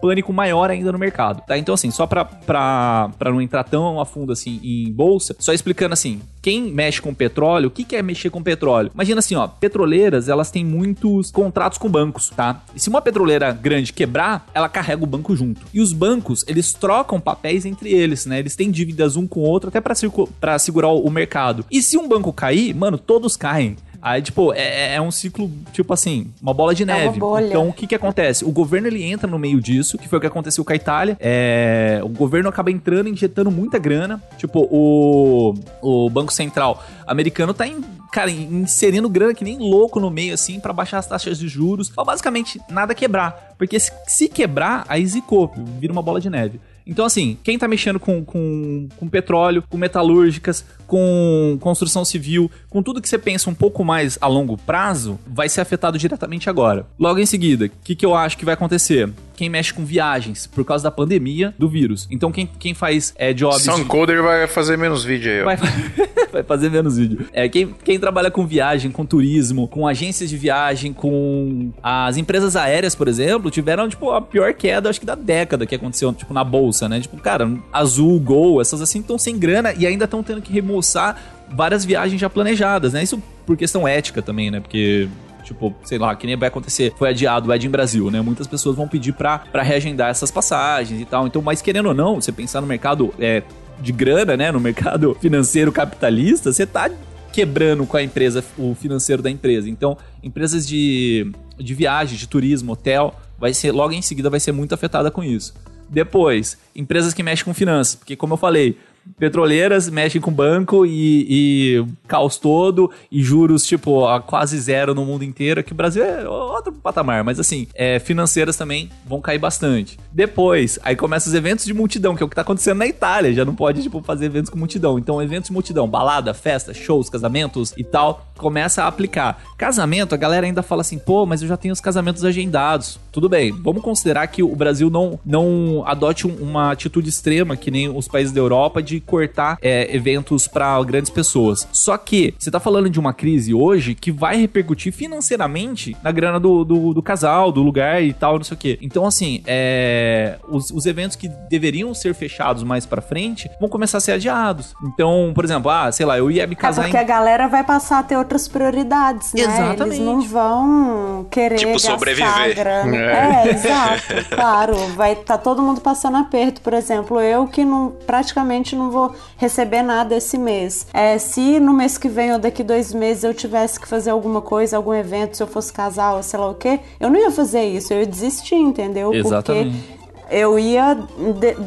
pânico maior ainda no mercado, tá? Então, assim, só pra, pra, pra não entrar tão a fundo, assim, em bolsa, só explicando, assim, quem mexe com petróleo, o que, que é mexer com petróleo? Imagina assim, ó, petroleiras, elas têm muitos contratos com bancos, tá? E se uma petroleira grande quebrar, ela carrega o banco junto. E os bancos, eles trocam papéis entre eles, né? Eles têm dívidas um com o outro até para segurar o mercado. E se um banco cair, mano, todos caem. Aí, tipo, é, é, é, um ciclo, tipo assim, uma bola de neve. É uma bolha. Então, o que que acontece? O governo, ele entra no meio disso, que foi o que aconteceu com a Itália. É, o governo acaba entrando, injetando muita grana. Tipo, o, o Banco Central americano tá, em, cara, inserindo grana que nem louco no meio, assim, para baixar as taxas de juros. Pra basicamente nada quebrar. Porque se, se quebrar, aí zicou, vira uma bola de neve. Então, assim, quem tá mexendo com, com, com petróleo, com metalúrgicas, com construção civil, com tudo que você pensa um pouco mais a longo prazo, vai ser afetado diretamente agora. Logo em seguida, o que, que eu acho que vai acontecer? Quem mexe com viagens, por causa da pandemia do vírus. Então, quem, quem faz é, jobs. Soundcoder de... vai fazer menos vídeo aí, ó. Vai, vai fazer menos vídeo. É, quem, quem trabalha com viagem, com turismo, com agências de viagem, com as empresas aéreas, por exemplo, tiveram, tipo, a pior queda, acho que da década que aconteceu, tipo, na bolsa, né? Tipo, cara, Azul, Gol, essas assim estão sem grana e ainda estão tendo que remoçar várias viagens já planejadas, né? Isso por questão ética também, né? Porque Tipo, sei lá, que nem vai acontecer, foi adiado o Ed em Brasil, né? Muitas pessoas vão pedir pra, reagendar essas passagens e tal. Então, mas querendo ou não, você pensar no mercado é, de grana, né? No mercado financeiro capitalista, você tá quebrando com a empresa, o financeiro da empresa. Então, empresas de, de viagem, de turismo, hotel, vai ser, logo em seguida, vai ser muito afetada com isso. Depois, empresas que mexem com finanças, porque como eu falei, petroleiras mexem com banco e, e caos todo e juros, tipo, a quase zero no mundo inteiro, que o Brasil é outro patamar, mas assim, é, financeiras também vão cair bastante. Depois, aí começam os eventos de multidão, que é o que tá acontecendo na Itália, já não pode, tipo, fazer eventos com multidão. Então, eventos de multidão, balada, festa, shows, casamentos e tal, começa a aplicar. Casamento, a galera ainda fala assim, pô, mas eu já tenho os casamentos agendados. Tudo bem, vamos considerar que o Brasil não, não adote uma atitude extrema, que nem os países da Europa, de cortar é, eventos para grandes pessoas. Só que você tá falando de uma crise hoje que vai repercutir financeiramente na grana do, do, do casal, do lugar e tal, não sei o quê. Então, assim, é, os, os eventos que deveriam ser fechados mais para frente vão começar a ser adiados. Então, por exemplo, ah, sei lá, eu ia me é casar. É porque em... a galera vai passar a ter outras prioridades, né? Exatamente. Eles não vão querer. Tipo, sobreviver. Grana. É. é, exato. claro, vai tá todo mundo passando aperto. Por exemplo, eu que não, praticamente não vou receber nada esse mês. É, se no mês que vem ou daqui dois meses eu tivesse que fazer alguma coisa, algum evento, se eu fosse casar ou sei lá o que, eu não ia fazer isso, eu ia desistir, entendeu? Exatamente. Porque eu ia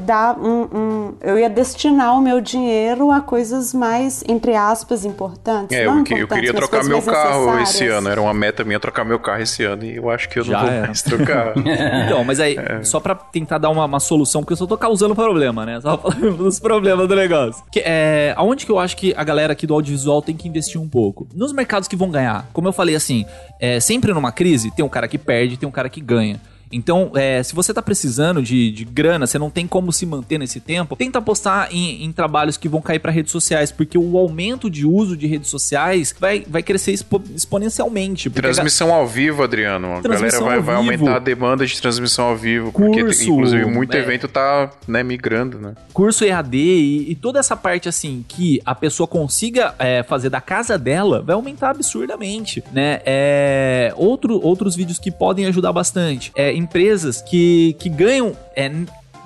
dar um, um, eu ia destinar o meu dinheiro a coisas mais entre aspas importantes. É, eu, que, eu, queria trocar meu carro esse ano, era uma meta minha trocar meu carro esse ano e eu acho que eu não Já vou mais trocar. então, mas aí é. só para tentar dar uma, uma, solução, porque eu só tô causando problema, né? Só falando dos problemas do negócio. Que, é, aonde que eu acho que a galera aqui do audiovisual tem que investir um pouco? Nos mercados que vão ganhar. Como eu falei assim, é, sempre numa crise tem um cara que perde, tem um cara que ganha. Então, é, se você tá precisando de, de grana, você não tem como se manter nesse tempo, tenta apostar em, em trabalhos que vão cair para redes sociais, porque o aumento de uso de redes sociais vai, vai crescer expo, exponencialmente. Transmissão ao vivo, Adriano. A galera vai, vai aumentar a demanda de transmissão ao vivo, Curso, porque inclusive muito é, evento tá né, migrando, né? Curso EAD e, e, toda essa parte assim que a pessoa consiga é, fazer da casa dela vai aumentar absurdamente, né? É, outro, outros vídeos que podem ajudar bastante. É, empresas que, que ganham é,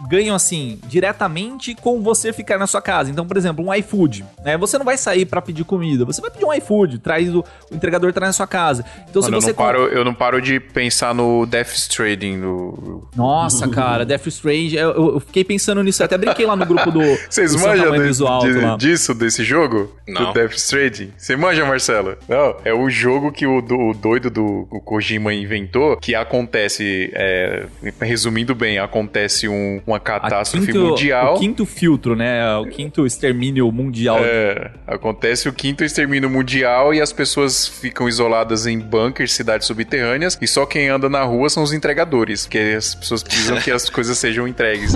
ganham assim diretamente com você ficar na sua casa. Então, por exemplo, um iFood, né? Você não vai sair para pedir comida, você vai pedir um iFood, traz o, o entregador traz na sua casa. Então, Mano, se você eu não, paro, eu não paro de pensar no Death Stranding no Nossa, cara, Death Stranding, eu, eu, fiquei pensando nisso, eu até brinquei lá no grupo do Vocês manjam de, de, disso desse jogo? Não. Do Death Stranding? Você manja, Marcelo? Não, é o jogo que o, do, o doido do o Kojima inventou, que acontece, é, resumindo bem, acontece um, um uma catástrofe quinto, mundial. O quinto filtro, né? O quinto extermínio mundial. É, acontece o quinto extermínio mundial e as pessoas ficam isoladas em bunkers, cidades subterrâneas, e só quem anda na rua são os entregadores, porque as pessoas precisam que as coisas sejam entregues.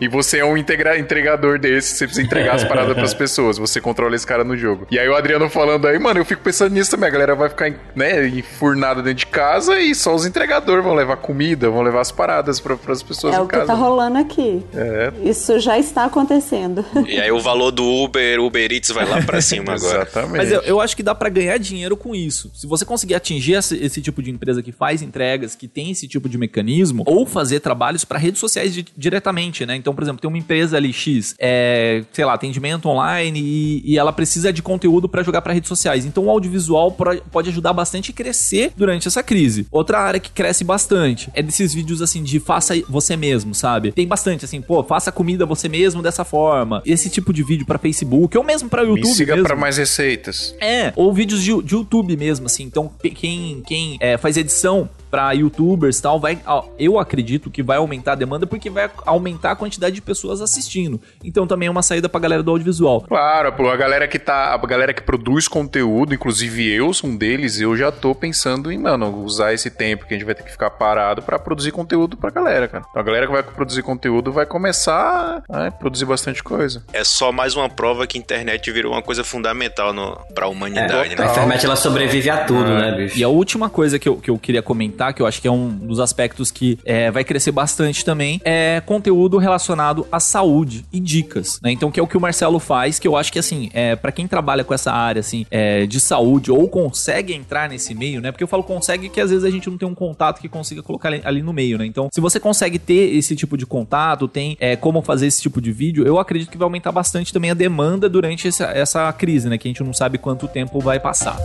E você é um integra entregador desse, você precisa entregar as paradas pras pessoas, você controla esse cara no jogo. E aí o Adriano falando aí, mano, eu fico pensando nisso também, a galera vai ficar, né, enfurnada dentro de casa e só os entregadores vão levar comida, vão levar as paradas para as pessoas é em o que casa. tá rolando aqui. É. Isso já está acontecendo. E aí o valor do Uber, Uber Eats vai lá pra cima agora. Exatamente. Mas eu, eu acho que dá pra ganhar dinheiro com isso. Se você conseguir atingir esse, esse tipo de empresa que faz entregas, que tem esse tipo de mecanismo, ou fazer trabalhos para redes sociais di- diretamente, né? Então, por exemplo, tem uma empresa ali X, é, sei lá, atendimento online e, e ela precisa de conteúdo para jogar para redes sociais. Então, o audiovisual pode ajudar bastante a crescer durante essa crise. Outra área que cresce bastante é desses vídeos assim de faça você mesmo, sabe? Tem bastante assim, pô, faça comida você mesmo dessa forma. Esse tipo de vídeo para Facebook ou mesmo para Me YouTube siga mesmo. para mais receitas. É, ou vídeos de, de YouTube mesmo, assim. Então, quem, quem é, faz edição pra youtubers e tal, vai, eu acredito que vai aumentar a demanda porque vai aumentar a quantidade de pessoas assistindo. Então, também é uma saída pra galera do audiovisual. Claro, pô, a galera que tá, a galera que produz conteúdo, inclusive eu sou um deles, eu já tô pensando em, mano, usar esse tempo que a gente vai ter que ficar parado pra produzir conteúdo pra galera, cara. Então a galera que vai produzir conteúdo vai começar a produzir bastante coisa. É só mais uma prova que a internet virou uma coisa fundamental no, pra É, humanidade, a né? internet ela sobrevive a tudo, né, bicho? E a última coisa que eu, que eu queria comentar, que eu acho que é um dos aspectos que é, vai crescer bastante também, é conteúdo relacionado à saúde e dicas, né? Então, que é o que o Marcelo faz, que eu acho que, assim, é, para quem trabalha com essa área, assim, é, de saúde ou consegue entrar nesse meio, né? Porque eu falo consegue que às vezes a gente não tem um contato que consiga colocar ali, no meio, né? Então, se você consegue ter esse tipo de contato, tem é, como fazer esse tipo de vídeo, eu acredito que vai aumentar bastante também a demanda durante essa, essa crise, né? Que a gente não sabe quanto tempo vai passar.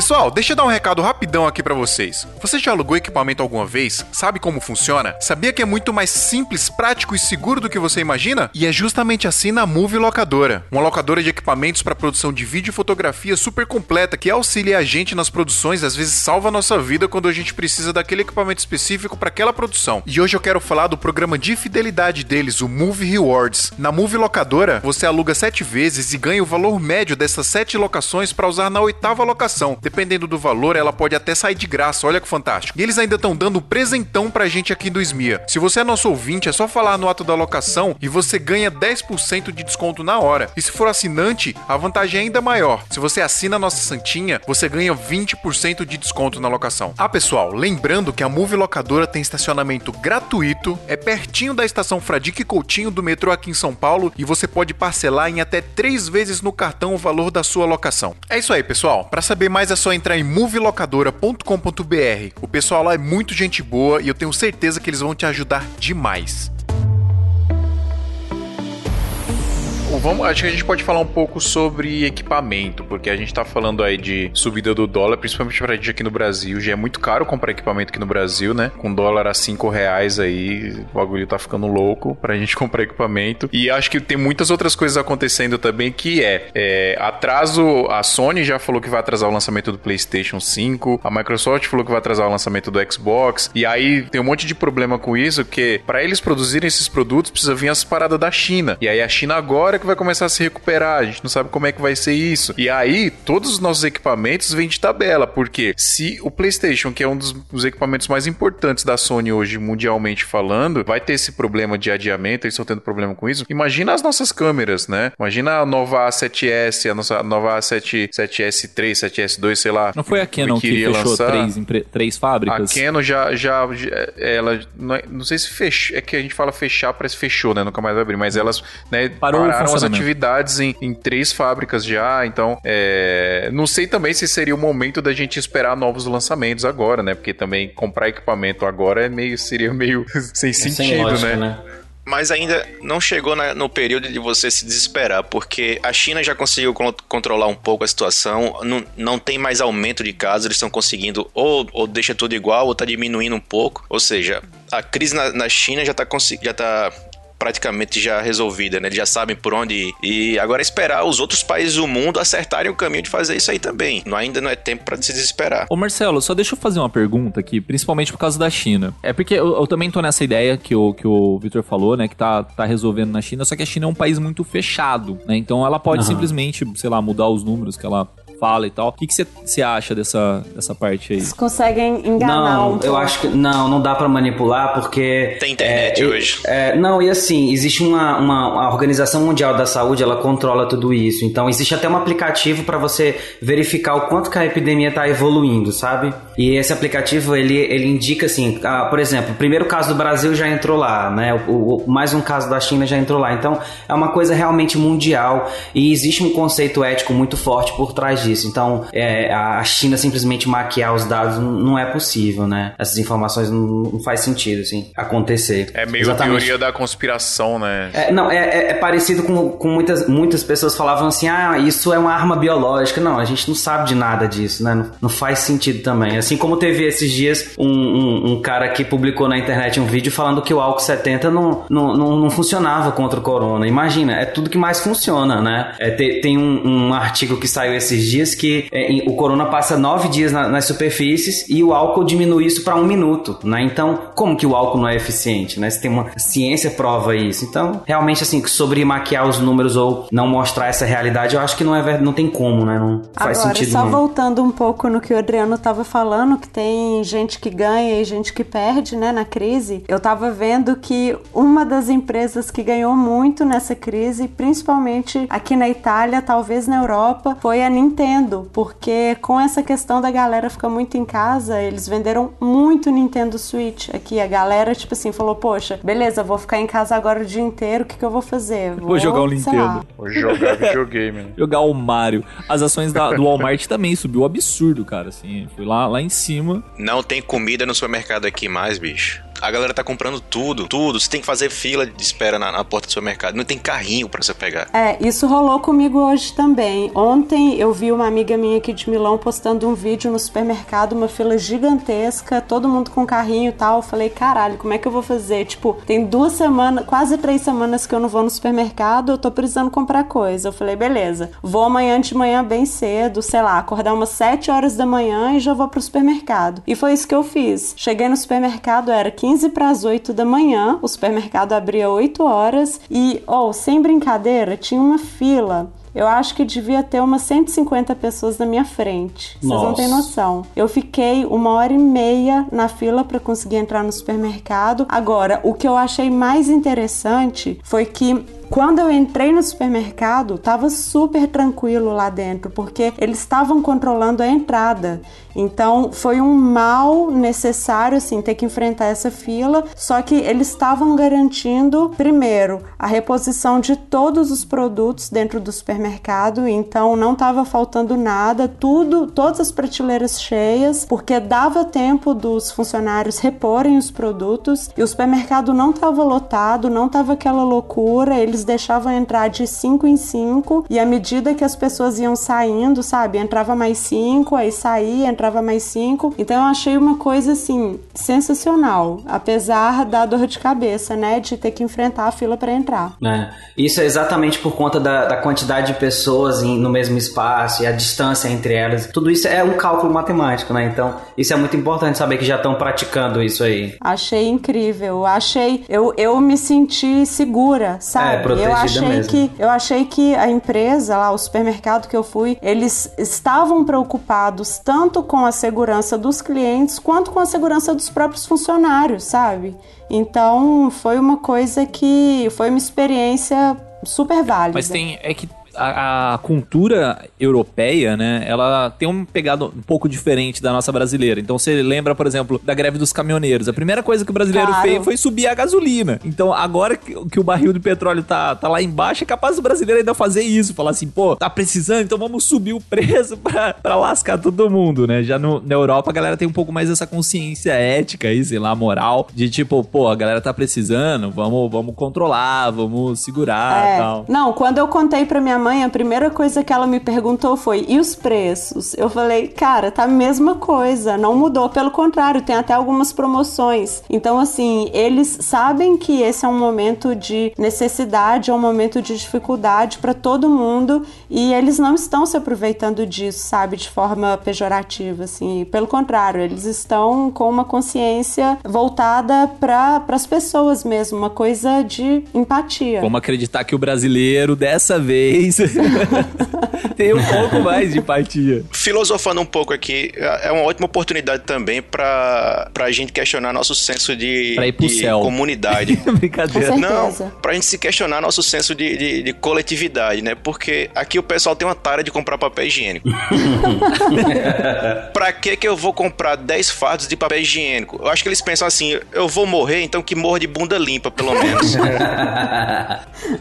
Pessoal, deixa eu dar um recado rapidão aqui pra vocês. Você já alugou equipamento alguma vez? Sabe como funciona? Sabia que é muito mais simples, prático e seguro do que você imagina? E é justamente assim na Move Locadora, uma locadora de equipamentos para produção de vídeo e fotografia super completa que auxilia a gente nas produções, às vezes salva a nossa vida quando a gente precisa daquele equipamento específico para aquela produção. E hoje eu quero falar do programa de fidelidade deles, o Move Rewards. Na Move Locadora, você aluga 7 vezes e ganha o valor médio dessas 7 locações para usar na oitava locação. Dependendo do valor, ela pode até sair de graça, olha que fantástico. E eles ainda estão dando um presentão pra gente aqui do Esmia. Se você é nosso ouvinte, é só falar no ato da locação e você ganha 10% de desconto na hora. E se for assinante, a vantagem é ainda maior. Se você assina a nossa Santinha, você ganha 20% de desconto na locação. Ah, pessoal, lembrando que a Move Locadora tem estacionamento gratuito, é pertinho da estação Fradique Coutinho do metrô aqui em São Paulo e você pode parcelar em até 3 vezes no cartão o valor da sua locação. É isso aí, pessoal. Para saber mais é só entrar em movilocadora.com.br. O pessoal lá é muito gente boa e eu tenho certeza que eles vão te ajudar demais. Vamos, acho que a gente pode falar um pouco sobre equipamento, porque a gente tá falando aí de subida do dólar, principalmente pra gente aqui no Brasil. Já é muito caro comprar equipamento aqui no Brasil, né? Com dólar a 5 reais aí, o bagulho tá ficando louco pra gente comprar equipamento. E acho que tem muitas outras coisas acontecendo também, que é, é atraso. A Sony já falou que vai atrasar o lançamento do PlayStation 5, a Microsoft falou que vai atrasar o lançamento do Xbox. E aí tem um monte de problema com isso, que para eles produzirem esses produtos precisa vir as paradas da China. E aí a China agora que vai começar a se recuperar, a gente não sabe como é que vai ser isso. E aí todos os nossos equipamentos vêm de tabela, porque se o PlayStation, que é um dos, dos equipamentos mais importantes da Sony hoje mundialmente falando, vai ter esse problema de adiamento, eles estão tendo problema com isso. Imagina as nossas câmeras, né? Imagina a nova A7S, a nossa nova A7 7S3, 7S2, sei lá. Não foi a Canon que, iria fechou lançar. três, três A fábricas? Canon já, já, já- ela, não, é- não sei se fechou, é que a gente fala fechar, parece fechou, né? Nunca mais vai abrir, mas elas, né, Parou o pararam as atividades em, em três fábricas já, então, é, não sei também se seria o momento da gente esperar novos lançamentos agora, né? Porque também comprar equipamento agora é meio, seria meio sem É sem sentido, lógica, né? Mas ainda não chegou na- no período de você se desesperar, porque a China já conseguiu con- controlar um pouco a situação, não, não tem mais aumento de casos, eles estão conseguindo ou, ou deixa tudo igual ou tá diminuindo um pouco. Ou seja, a crise na, na China já tá, consi- já tá praticamente já resolvida, né? Eles já sabem por onde ir. E agora é esperar os outros países do mundo acertarem o caminho de fazer isso aí também. Não, ainda não é tempo para se desesperar. Ô Marcelo, só deixa eu fazer uma pergunta aqui, principalmente por causa da China. É porque eu, eu também tô nessa ideia que o, que o Victor falou, né? Que tá, tá resolvendo na China, só que a China é um país muito fechado, né? Então ela pode uhum. simplesmente, sei lá, mudar os números que ela fala e tal. O que você acha dessa, dessa parte aí? Eles conseguem enganar não, um eu acho que não, não dá para manipular porque tem internet é, hoje. É, não, e assim, existe uma, uma a Organização Mundial da Saúde, ela controla tudo isso. Então existe até um aplicativo para você verificar o quanto que a epidemia tá evoluindo, sabe? E esse aplicativo ele, ele indica assim, ah, por exemplo, o primeiro caso do Brasil já entrou lá, né? O, o, mais um caso da China já entrou lá. Então é uma coisa realmente mundial e existe um conceito ético muito forte por trás disso disso. Então, é, a China simplesmente maquiar os dados não é possível, né? Essas informações não, não faz sentido, assim, acontecer. É meio Exatamente. teoria da conspiração, né? É, não, é, é, é, parecido com, com muitas, muitas pessoas falavam assim, ah, isso é uma arma biológica. Não, a gente não sabe de nada disso, né? Não, não faz sentido também. Assim como teve esses dias um, um, um, cara que publicou na internet um vídeo falando que o álcool 70 não, não, não, não funcionava contra o corona. Imagina, é tudo que mais funciona, né? É, tem, tem um, um artigo que saiu esses dias dias que é, o corona passa nove dias na, nas superfícies e o álcool diminui isso para um minuto, né? Então, como que o álcool não é eficiente, né? Se tem uma ciência prova isso. Então, realmente, assim, sobre maquiar os números ou não mostrar essa realidade, eu acho que não é não tem como, né? Não faz Agora, sentido. Só não. voltando um pouco no que o Adriano estava falando, que tem gente que ganha e gente que perde, né, na crise. Eu estava vendo que uma das empresas que ganhou muito nessa crise, principalmente aqui na Itália, talvez na Europa, foi a Nintendo Nintendo, porque com essa questão da galera ficar muito em casa, eles venderam muito Nintendo Switch aqui. A galera, tipo assim, falou: Poxa, beleza, vou ficar em casa agora o dia inteiro, o que, que eu vou fazer? Vou, vou jogar o Nintendo. Vou jogar videogame. jogar o Mario. As ações da, do Walmart também subiu absurdo, cara. Assim, fui lá, lá em cima. Não tem comida no supermercado aqui mais, bicho. A galera tá comprando tudo, tudo. Você tem que fazer fila de espera na, na porta do supermercado. Não tem carrinho para você pegar. É, isso rolou comigo hoje também. Ontem eu vi uma amiga minha aqui de Milão postando um vídeo no supermercado, uma fila gigantesca, todo mundo com carrinho e tal. Eu falei, caralho, como é que eu vou fazer? Tipo, tem duas semanas, quase três semanas que eu não vou no supermercado, eu tô precisando comprar coisa. Eu falei, beleza, vou amanhã de manhã bem cedo, sei lá, acordar umas sete horas da manhã e já vou pro supermercado. E foi isso que eu fiz. Cheguei no supermercado, era 15 15 para as 8 da manhã, o supermercado abria 8 horas e, oh, sem brincadeira, tinha uma fila eu acho que devia ter umas 150 pessoas na minha frente. Vocês não têm noção. Eu fiquei uma hora e meia na fila para conseguir entrar no supermercado. Agora, o que eu achei mais interessante foi que quando eu entrei no supermercado, estava super tranquilo lá dentro, porque eles estavam controlando a entrada. Então foi um mal necessário assim ter que enfrentar essa fila, só que eles estavam garantindo primeiro a reposição de todos os produtos dentro do supermercado, então não estava faltando nada, tudo, todas as prateleiras cheias, porque dava tempo dos funcionários reporem os produtos. E o supermercado não estava lotado, não estava aquela loucura, eles eles deixavam entrar de 5 em 5 e à medida que as pessoas iam saindo, sabe, entrava mais 5, aí saía, entrava mais 5. Então eu achei uma coisa assim sensacional, apesar da dor de cabeça, né, de ter que enfrentar a fila para entrar. É, isso é exatamente por conta da, da quantidade de pessoas em, no mesmo espaço e a distância entre elas. Tudo isso é um cálculo matemático, né? Então isso é muito importante saber que já estão praticando isso aí. Achei incrível, achei, eu, eu me senti segura, sabe? É, protegida eu achei mesmo. que eu achei que a empresa lá, o supermercado que eu fui, eles estavam preocupados tanto com a segurança dos clientes quanto com a segurança dos próprios funcionários, sabe? Então foi uma coisa que foi uma experiência super válida. Mas tem é que a, a, cultura europeia, né, ela tem um pegado um pouco diferente da nossa brasileira. Então você lembra, por exemplo, da greve dos caminhoneiros. A primeira coisa que o brasileiro claro. fez foi subir a gasolina. Então agora que, que, o barril de petróleo tá, tá lá embaixo, é capaz do brasileiro ainda fazer isso. Falar assim, pô, tá precisando, então vamos subir o preço pra, pra lascar todo mundo, né? Já no, na Europa a galera tem um pouco mais essa consciência ética aí, sei lá, moral, de tipo, pô, a galera tá precisando, vamos, vamos controlar, vamos segurar e é. tal. Não, quando eu contei pra minha mãe, a primeira coisa que ela me perguntou foi: e os preços? Eu falei, cara, tá a mesma coisa, não mudou. Pelo contrário, tem até algumas promoções. Então, assim, eles sabem que esse é um momento de necessidade, é um momento de dificuldade para todo mundo e eles não estão se aproveitando disso, sabe, de forma pejorativa, assim. Pelo contrário, eles estão com uma consciência voltada para as pessoas mesmo, uma coisa de empatia. Vamos acreditar que o brasileiro dessa vez tem um pouco mais de empatia. Filosofando um pouco aqui, é uma ótima oportunidade também para a gente questionar nosso senso de, pra ir pro de céu. comunidade. Brincadeira. Não, certeza. pra gente se questionar nosso senso de, de, de coletividade, né? Porque aqui o pessoal tem uma tara de comprar papel higiênico. pra que que eu vou comprar 10 fardos de papel higiênico? Eu acho que eles pensam assim, eu vou morrer, então que morra de bunda limpa, pelo menos.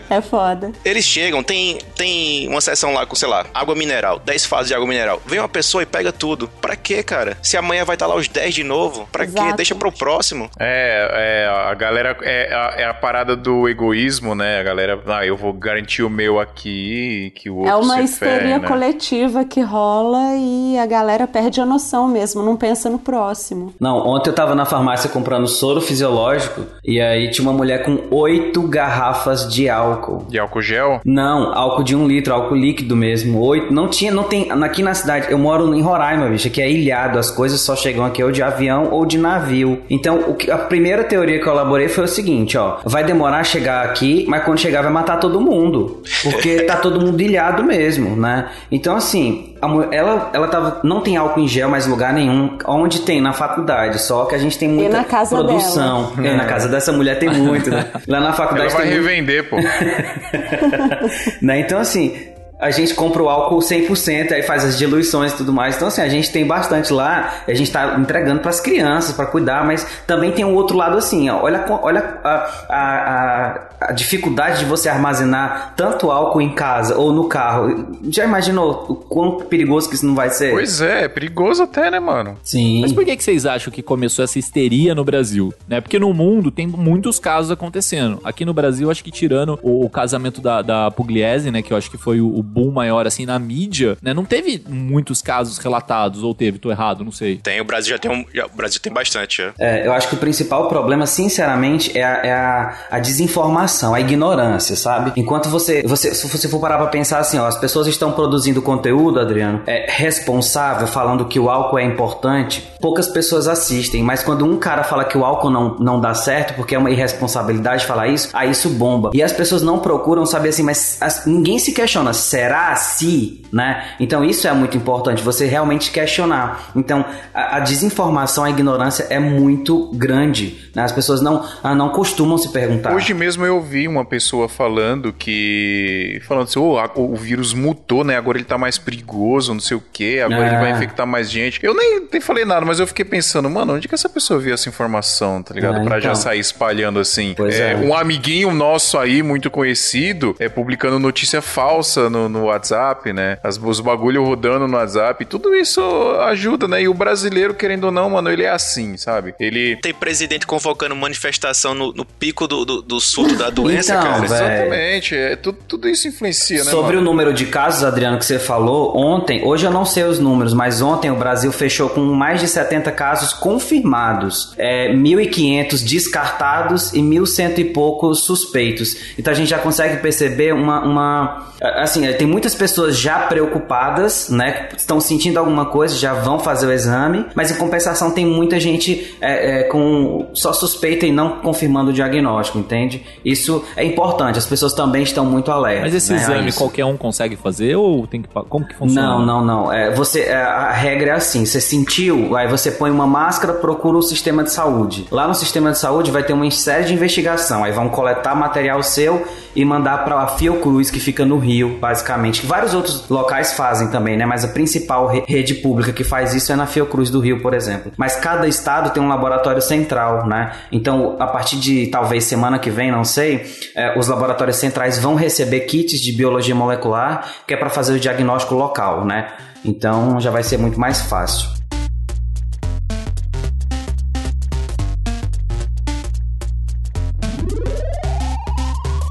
É foda. Eles chegam, tem, tem uma seção lá com, sei lá, água mineral, 10 fases de água mineral. Vem uma pessoa e pega tudo. Pra quê, cara? Se amanhã vai estar lá os 10 de novo, pra quê? Exato. Deixa pro próximo. É, é, a galera. É a, é a parada do egoísmo, né? A galera. Ah, eu vou garantir o meu aqui, que o outro É uma se histeria né? coletiva que rola e a galera perde a noção mesmo, não pensa no próximo. Não, ontem eu tava na farmácia comprando soro fisiológico e aí tinha uma mulher com oito garrafas de álcool. De álcool gel? Não, álcool de um litro, álcool líquido mesmo. Oito. Não tinha, não tem. Aqui na cidade, eu moro em Roraima, bicho, que é ilhado. As coisas só chegam aqui ou de avião ou de navio. Então, o que, a primeira teoria que eu elaborei foi o seguinte, ó. Vai demorar a chegar aqui, mas quando chegar vai matar todo mundo. Porque tá todo mundo ilhado mesmo, né? Então, assim, ela, ela tava. Não tem álcool em gel mais lugar nenhum. Onde tem? Na faculdade. Só que a gente tem muita na casa produção. É, na casa dessa mulher tem muito, né? Lá na Ela faculdade vai tem muito revender, pô. né? Então, assim, a gente compra o álcool 100%, aí faz as diluições e tudo mais. Então, assim, a gente tem bastante lá, a gente tá entregando para as crianças, para cuidar, mas também tem um outro lado assim, ó. Olha, olha a, a, a, a dificuldade de você armazenar tanto álcool em casa ou no carro. Já imaginou o quão perigoso que isso não vai ser? Pois é, é perigoso até, né, mano? Sim. Mas por que, que vocês acham que começou essa histeria no Brasil? Né? Porque no mundo tem muitos casos acontecendo. Aqui no Brasil, acho que tirando o, o casamento da, da Pugliese, né? Que eu acho que foi o boom maior, assim, na mídia, né? Não teve muitos casos relatados, ou teve, tô errado, não sei. Tem, o Brasil já tem um. já- o Brasil tem bastante, já. É, eu acho que o principal problema, sinceramente, é a, é a, a desinformação, a ignorância, sabe? Enquanto você, você, se você for parar pra pensar assim, ó, as pessoas estão produzindo conteúdo, Adriano, é responsável, falando que o álcool é importante, poucas pessoas assistem, mas quando um cara fala que o álcool não, não dá certo, porque é uma irresponsabilidade falar isso, aí isso bomba. E as pessoas não procuram saber assim, mas as- ninguém se questiona, será se, né? Então isso é muito importante, você realmente questionar. Então a, a desinformação, a ignorância é muito grande, né? As pessoas não, ah, não costumam se perguntar. Hoje mesmo eu vi uma pessoa falando que. Falando assim, "Ô, a- o vírus mutou, né? Agora ele tá mais perigoso, não sei o quê, agora ele É. vai infectar mais gente. Eu nem, nem falei nada, mas eu fiquei pensando, mano, onde que essa pessoa viu essa informação, tá ligado? É, pra já então. sair espalhando assim. Pois É, é. Um amiguinho nosso aí, muito conhecido, é publicando notícia falsa no, no WhatsApp, né? As, os bagulho rodando no WhatsApp. Tudo isso ajuda, né? E o brasileiro, querendo ou não, mano, ele é assim, sabe? Ele. Tem presidente convocando manifestação no, no pico do, do, do surto da doença, Então, cara. velho. Exatamente. É, tudo, tudo isso influencia, né? Sobre mano? o número de casos, Adriano, que você falou, ontem, hoje eu não sei os números, mas ontem o Brasil fechou com mais de 70 casos confirmados, é, 1.500 descartados e 1.100 e poucos suspeitos. Então a gente já consegue perceber uma, uma. Assim, tem muitas pessoas já preocupadas, né? Estão sentindo alguma coisa, já vão fazer o exame, mas em compensação tem muita gente é, é, com só suspeita e não confirmando o diagnóstico, entende? Isso é importante, as pessoas também estão muito alertas. Mas esse né, exame qualquer um consegue fazer ou tem que. Como que funciona? Não, não, não. É, você, é, a regra é assim: você sentiu, aí você põe uma máscara, procura o sistema de saúde. Lá no sistema de saúde vai ter uma série de investigação. Aí vão coletar material seu e mandar para a Fiocruz, que fica no Rio, basicamente. Vários outros locais fazem também, né? Mas a principal re- rede pública que faz isso é na Fiocruz do Rio, por exemplo. Mas cada estado tem um laboratório central, né? Então, a partir de talvez semana que vem, não sei, é, os laboratórios centrais vão receber kits de biologia molecular, que é para fazer o diagnóstico local, né? Então já vai ser muito mais fácil.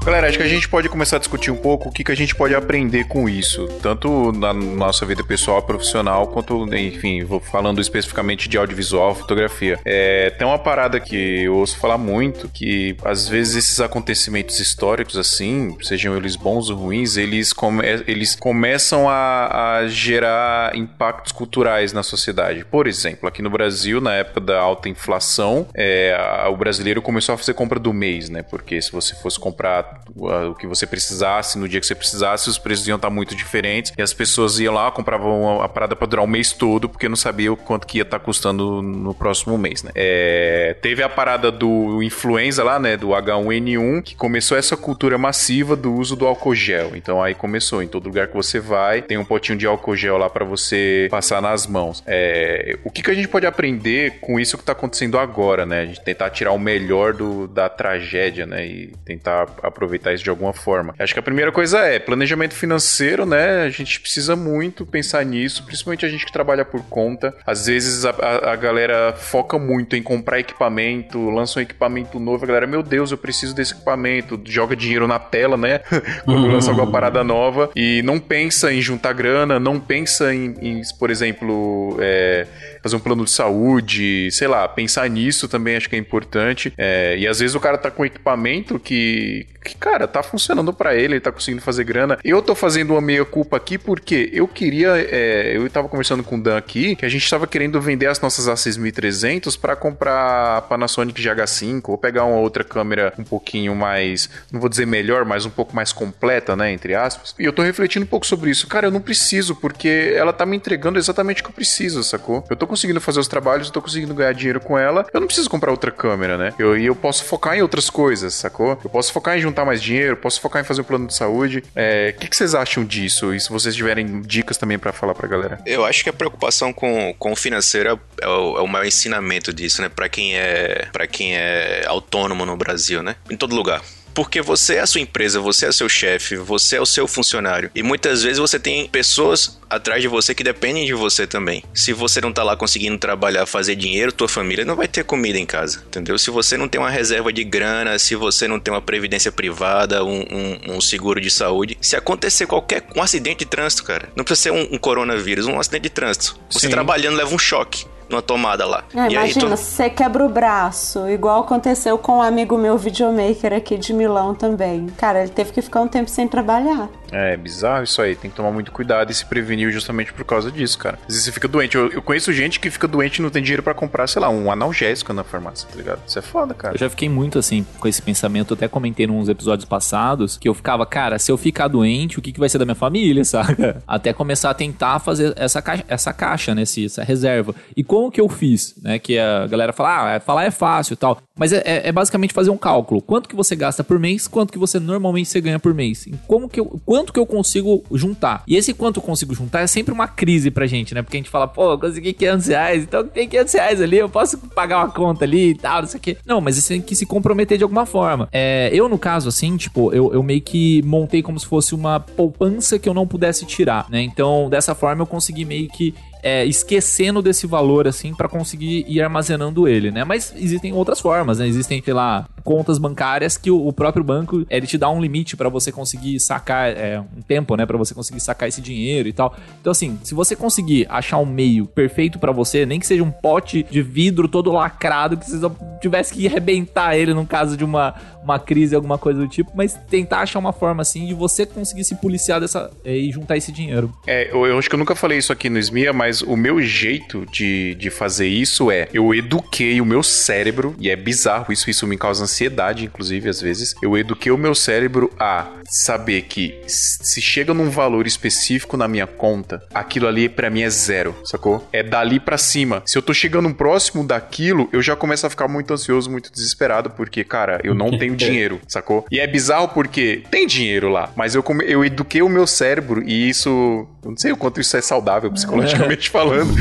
Galera, acho que a gente pode começar a discutir um pouco o que, que a gente pode aprender com isso, tanto na nossa vida pessoal, profissional, quanto, enfim, vou falando especificamente de audiovisual, fotografia. É, tem uma parada que eu ouço falar muito, que às vezes esses acontecimentos históricos, assim, sejam eles bons ou ruins, eles, come eles começam a, a gerar impactos culturais na sociedade. Por exemplo, aqui no Brasil, na época da alta inflação, é, a, o brasileiro começou a fazer compra do mês, né? Porque se você fosse comprar o que você precisasse, no dia que você precisasse, os preços iam estar muito diferentes. E as pessoas iam lá, compravam a parada para durar o mês todo, porque não sabia o quanto que ia estar custando no próximo mês, né? É, teve a parada do influenza lá, né? Do H1N1, que começou essa cultura massiva do uso do álcool gel. Então aí começou, em todo lugar que você vai, tem um potinho de álcool gel lá para você passar nas mãos. É, o que, que a gente pode aprender com isso que tá acontecendo agora, né? A gente tentar tirar o melhor do, da tragédia, né? E tentar aproveitar isso de alguma forma. Acho que a primeira coisa é planejamento financeiro, né? A gente precisa muito pensar nisso, principalmente a gente que trabalha por conta. Às vezes a, a, a galera foca muito em comprar equipamento, lança um equipamento novo, a galera, meu Deus, eu preciso desse equipamento, joga dinheiro na tela, né? Quando lança alguma parada nova e não pensa em juntar grana, não pensa em, em por exemplo, é, fazer um plano de saúde, sei lá, pensar nisso também acho que é importante. É, e às vezes o cara tá com equipamento que, que cara, tá funcionando para ele, ele tá conseguindo fazer grana. Eu tô fazendo uma meia culpa aqui porque eu queria, é, eu tava conversando com o Dan aqui, que a gente tava querendo vender as nossas A6300 para comprar a Panasonic GH5 ou pegar uma outra câmera um pouquinho mais, não vou dizer melhor, mas um pouco mais completa, né, entre aspas. E eu tô refletindo um pouco sobre isso. Cara, eu não preciso porque ela tá me entregando exatamente o que eu preciso, sacou? Eu tô conseguindo fazer os trabalhos, eu tô conseguindo ganhar dinheiro com ela. Eu não preciso comprar outra câmera, né? Eu, e eu posso focar em outras coisas, sacou? Eu posso focar em juntar mais dinheiro, posso focar em fazer um plano de saúde. É, o é, que, que, vocês acham disso? E se vocês tiverem dicas também para falar pra galera? Eu acho que a preocupação com, com o financeiro é o, é o maior ensinamento disso, né? Pra quem é, para quem é autônomo no Brasil, né? Em todo lugar porque você é a sua empresa, você é seu chefe, você é o seu funcionário. E muitas vezes você tem pessoas atrás de você que dependem de você também. Se você não tá lá conseguindo trabalhar, fazer dinheiro, tua família não vai ter comida em casa, entendeu? Se você não tem uma reserva de grana, se você não tem uma previdência privada, um, um, um seguro de saúde, se acontecer qualquer um acidente de trânsito, cara, não precisa ser um, um coronavírus, um acidente de trânsito. Você Sim. trabalhando leva um choque numa tomada lá. É, imagina, tu... você quebra o braço, igual aconteceu com um amigo meu videomaker aqui de Milão também. Cara, ele teve que ficar um tempo sem trabalhar. É, bizarro isso aí. Tem que tomar muito cuidado e se prevenir justamente por causa disso, cara. Às vezes você fica doente. Eu, eu conheço gente que fica doente e não tem dinheiro para comprar, sei lá, um analgésico na farmácia, tá ligado? Isso é foda, cara. Eu já fiquei muito assim com esse pensamento. Eu até comentei nos episódios passados que eu ficava, cara, se eu ficar doente, o que, que vai ser da minha família, saca? Até começar a tentar fazer essa caixa, essa caixa né? Essa reserva. E como que eu fiz, né? Que a galera fala, ah, é, falar é fácil e tal. Mas é, é, é, basicamente fazer um cálculo. Quanto que você gasta por mês, quanto que você normalmente você ganha por mês. E como que eu, quanto que eu consigo juntar. E esse quanto eu consigo juntar é sempre uma crise pra gente, né? Porque a gente fala, pô, eu consegui 500 reais, então tem 500 reais ali, eu posso pagar uma conta ali e tal, não sei o quê. Não, mas você tem que se comprometer de alguma forma. É, eu, no caso, assim, tipo, eu, eu meio que montei como se fosse uma poupança que eu não pudesse tirar, né? Então, dessa forma, eu consegui meio que é, esquecendo desse valor, assim, para conseguir ir armazenando ele, né? Mas existem outras formas, né? Existem, sei lá, contas bancárias que o, o próprio banco, ele te dá um limite para você conseguir sacar, é, um tempo, né? para você conseguir sacar esse dinheiro e tal. Então, assim, se você conseguir achar um meio perfeito para você, nem que seja um pote de vidro todo lacrado, que você tivesse que arrebentar ele no caso de uma, uma crise, alguma coisa do tipo, mas tentar achar uma forma, assim, de você conseguir se policiar dessa, é, e juntar esse dinheiro. É, eu, eu acho que eu nunca falei isso aqui no SMIA, mas mas o meu jeito de, de fazer isso é eu eduquei o meu cérebro, e é bizarro isso, isso me causa ansiedade, inclusive, às vezes. Eu eduquei o meu cérebro a saber que se chega num valor específico na minha conta, aquilo ali para mim é zero, sacou? É dali para cima. Se eu tô chegando próximo daquilo, eu já começo a ficar muito ansioso, muito desesperado, porque, cara, eu não tenho dinheiro, sacou? E é bizarro porque tem dinheiro lá, mas eu, eu eduquei o meu cérebro e isso. Eu não sei o quanto isso é saudável psicologicamente falando,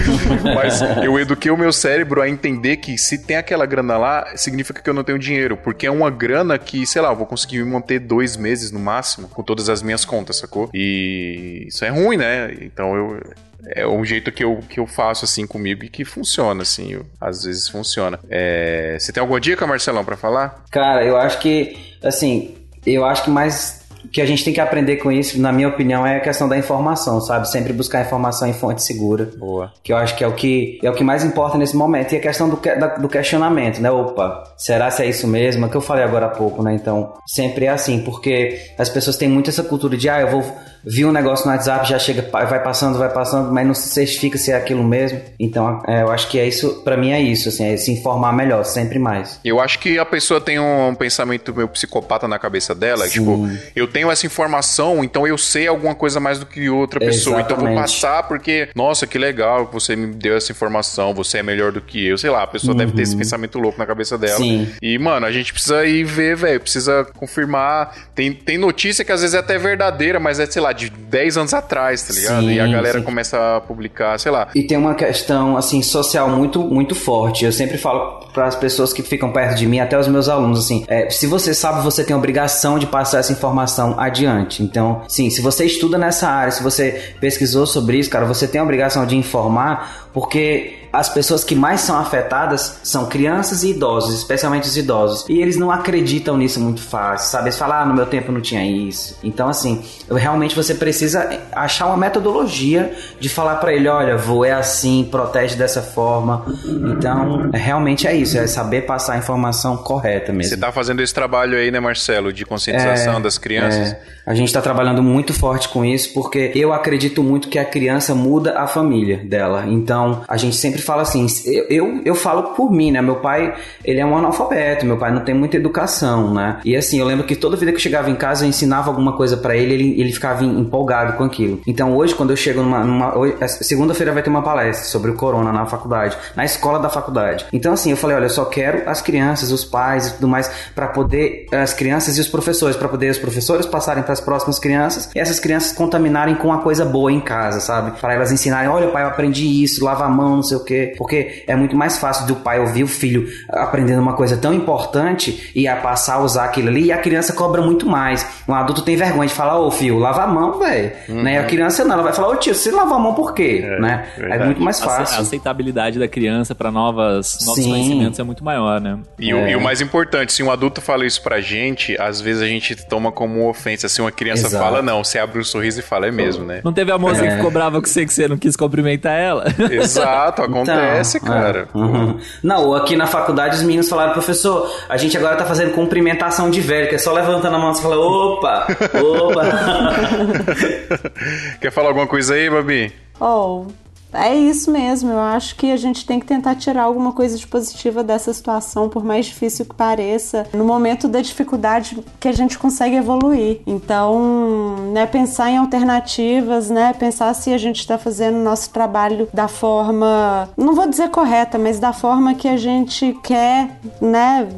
mas eu eduquei o meu cérebro a entender que se tem aquela grana lá, significa que eu não tenho dinheiro, porque é uma grana que, sei lá, eu vou conseguir me manter dois meses no máximo com todas as minhas contas, sacou? E isso é ruim, né? Então eu, é um jeito que eu, que eu faço assim comigo e que funciona, assim, eu, às vezes funciona. É, você tem alguma dica, Marcelão, para falar? Cara, eu acho que, assim, eu acho que mais que a gente tem que aprender com isso, na minha opinião, é a questão da informação, sabe? Sempre buscar informação em fonte segura. Boa. Que eu acho que é o que, é o que mais importa nesse momento. E a questão do, da- do questionamento, né? Opa, será se é isso mesmo? É que eu falei agora há pouco, né? Então, sempre é assim, porque as pessoas têm muito essa cultura de, ah, eu vou vi um negócio no WhatsApp, já chega, vai passando, vai passando, mas não se certifica se é aquilo mesmo. Então, é, eu acho que é isso, pra mim é isso, assim, é se informar melhor, sempre mais. Eu acho que a pessoa tem um pensamento meio psicopata na cabeça dela. Tipo, eu tenho essa informação, então eu sei alguma coisa mais do que outra pessoa. Então eu vou Exatamente. passar porque, nossa, que legal que você me deu essa informação, você é melhor do que eu. Sei lá, a pessoa deve ter esse pensamento louco na cabeça dela. Sim. E, mano, a gente precisa ir ver, velho. Precisa confirmar. Tem, tem notícia que às vezes é até verdadeira, mas é, sei lá, de 10 anos atrás, tá ligado? Sim, e a galera sim. começa a publicar, sei lá. E tem uma questão assim social muito muito forte. Eu sempre falo para as pessoas que ficam perto de mim, até os meus alunos assim, é, se você sabe, você tem a obrigação de passar essa informação adiante. Então, sim, se você estuda nessa área, se você pesquisou sobre isso, cara, você tem a obrigação de informar, porque as pessoas que mais são afetadas são crianças e idosos, especialmente os idosos. E eles não acreditam nisso muito fácil, sabe? Eles falam, ah, no meu tempo não tinha isso. Então, assim, realmente você precisa achar uma metodologia de falar pra ele, olha, vô, é assim, protege dessa forma. Então, realmente é isso, é saber passar a informação correta mesmo. Você tá fazendo esse trabalho aí, né, Marcelo, de conscientização das crianças. É, a gente está trabalhando muito forte com isso porque eu acredito muito que a criança muda a família dela. Então a gente sempre fala assim, eu, eu, eu falo por mim, né? Meu pai, ele é um analfabeto, meu pai não tem muita educação, né? E assim, eu lembro que toda vida que eu chegava em casa eu ensinava alguma coisa para ele, ele, ele ficava em- empolgado com aquilo. Então hoje, quando eu chego numa. numa essa- Segunda-feira vai ter uma palestra sobre o corona na faculdade, na escola da faculdade. Então assim, eu falei, olha, eu só quero as crianças, os pais e tudo mais, para poder. As crianças e os professores, para poder os professores passarem para as próximas crianças e essas crianças contaminarem com uma coisa boa em casa, sabe? Para elas ensinarem, olha, pai, eu aprendi isso, lava a mão, não sei o quê. Porque é muito mais fácil do pai ouvir o filho aprendendo uma coisa tão importante e a passar a usar aquilo ali e a criança cobra muito mais. Um adulto tem vergonha de falar, ô filho, lava a mão, velho. Né? E a criança não, ela vai falar, ô tio, você lava a mão por quê? né? É muito mais fácil. A aceitabilidade da criança para novas novos Sim. conhecimentos é muito maior, né? E, o, e o mais importante, se um adulto fala isso pra gente, às vezes a gente toma como ofensa. Se uma criança Exato. fala, não, você abre um sorriso e fala, é mesmo, né? Não teve a moça que ficou brava com você que você não quis cumprimentar ela? Exato, acontece, Então, cara. é, uhum. Não, aqui na faculdade os meninos falaram, professor, a gente agora tá fazendo cumprimentação de velho, que é só levantando a mão e fala, opa, opa. Quer falar alguma coisa aí, Babi? Oh, é isso mesmo. Eu acho que a gente tem que tentar tirar alguma coisa de positiva dessa situação, por mais difícil que pareça. No momento da dificuldade que a gente consegue evoluir. Então, né, pensar em alternativas, né, pensar se a gente está fazendo o nosso trabalho da forma, não vou dizer correta, mas da forma que a gente quer, né,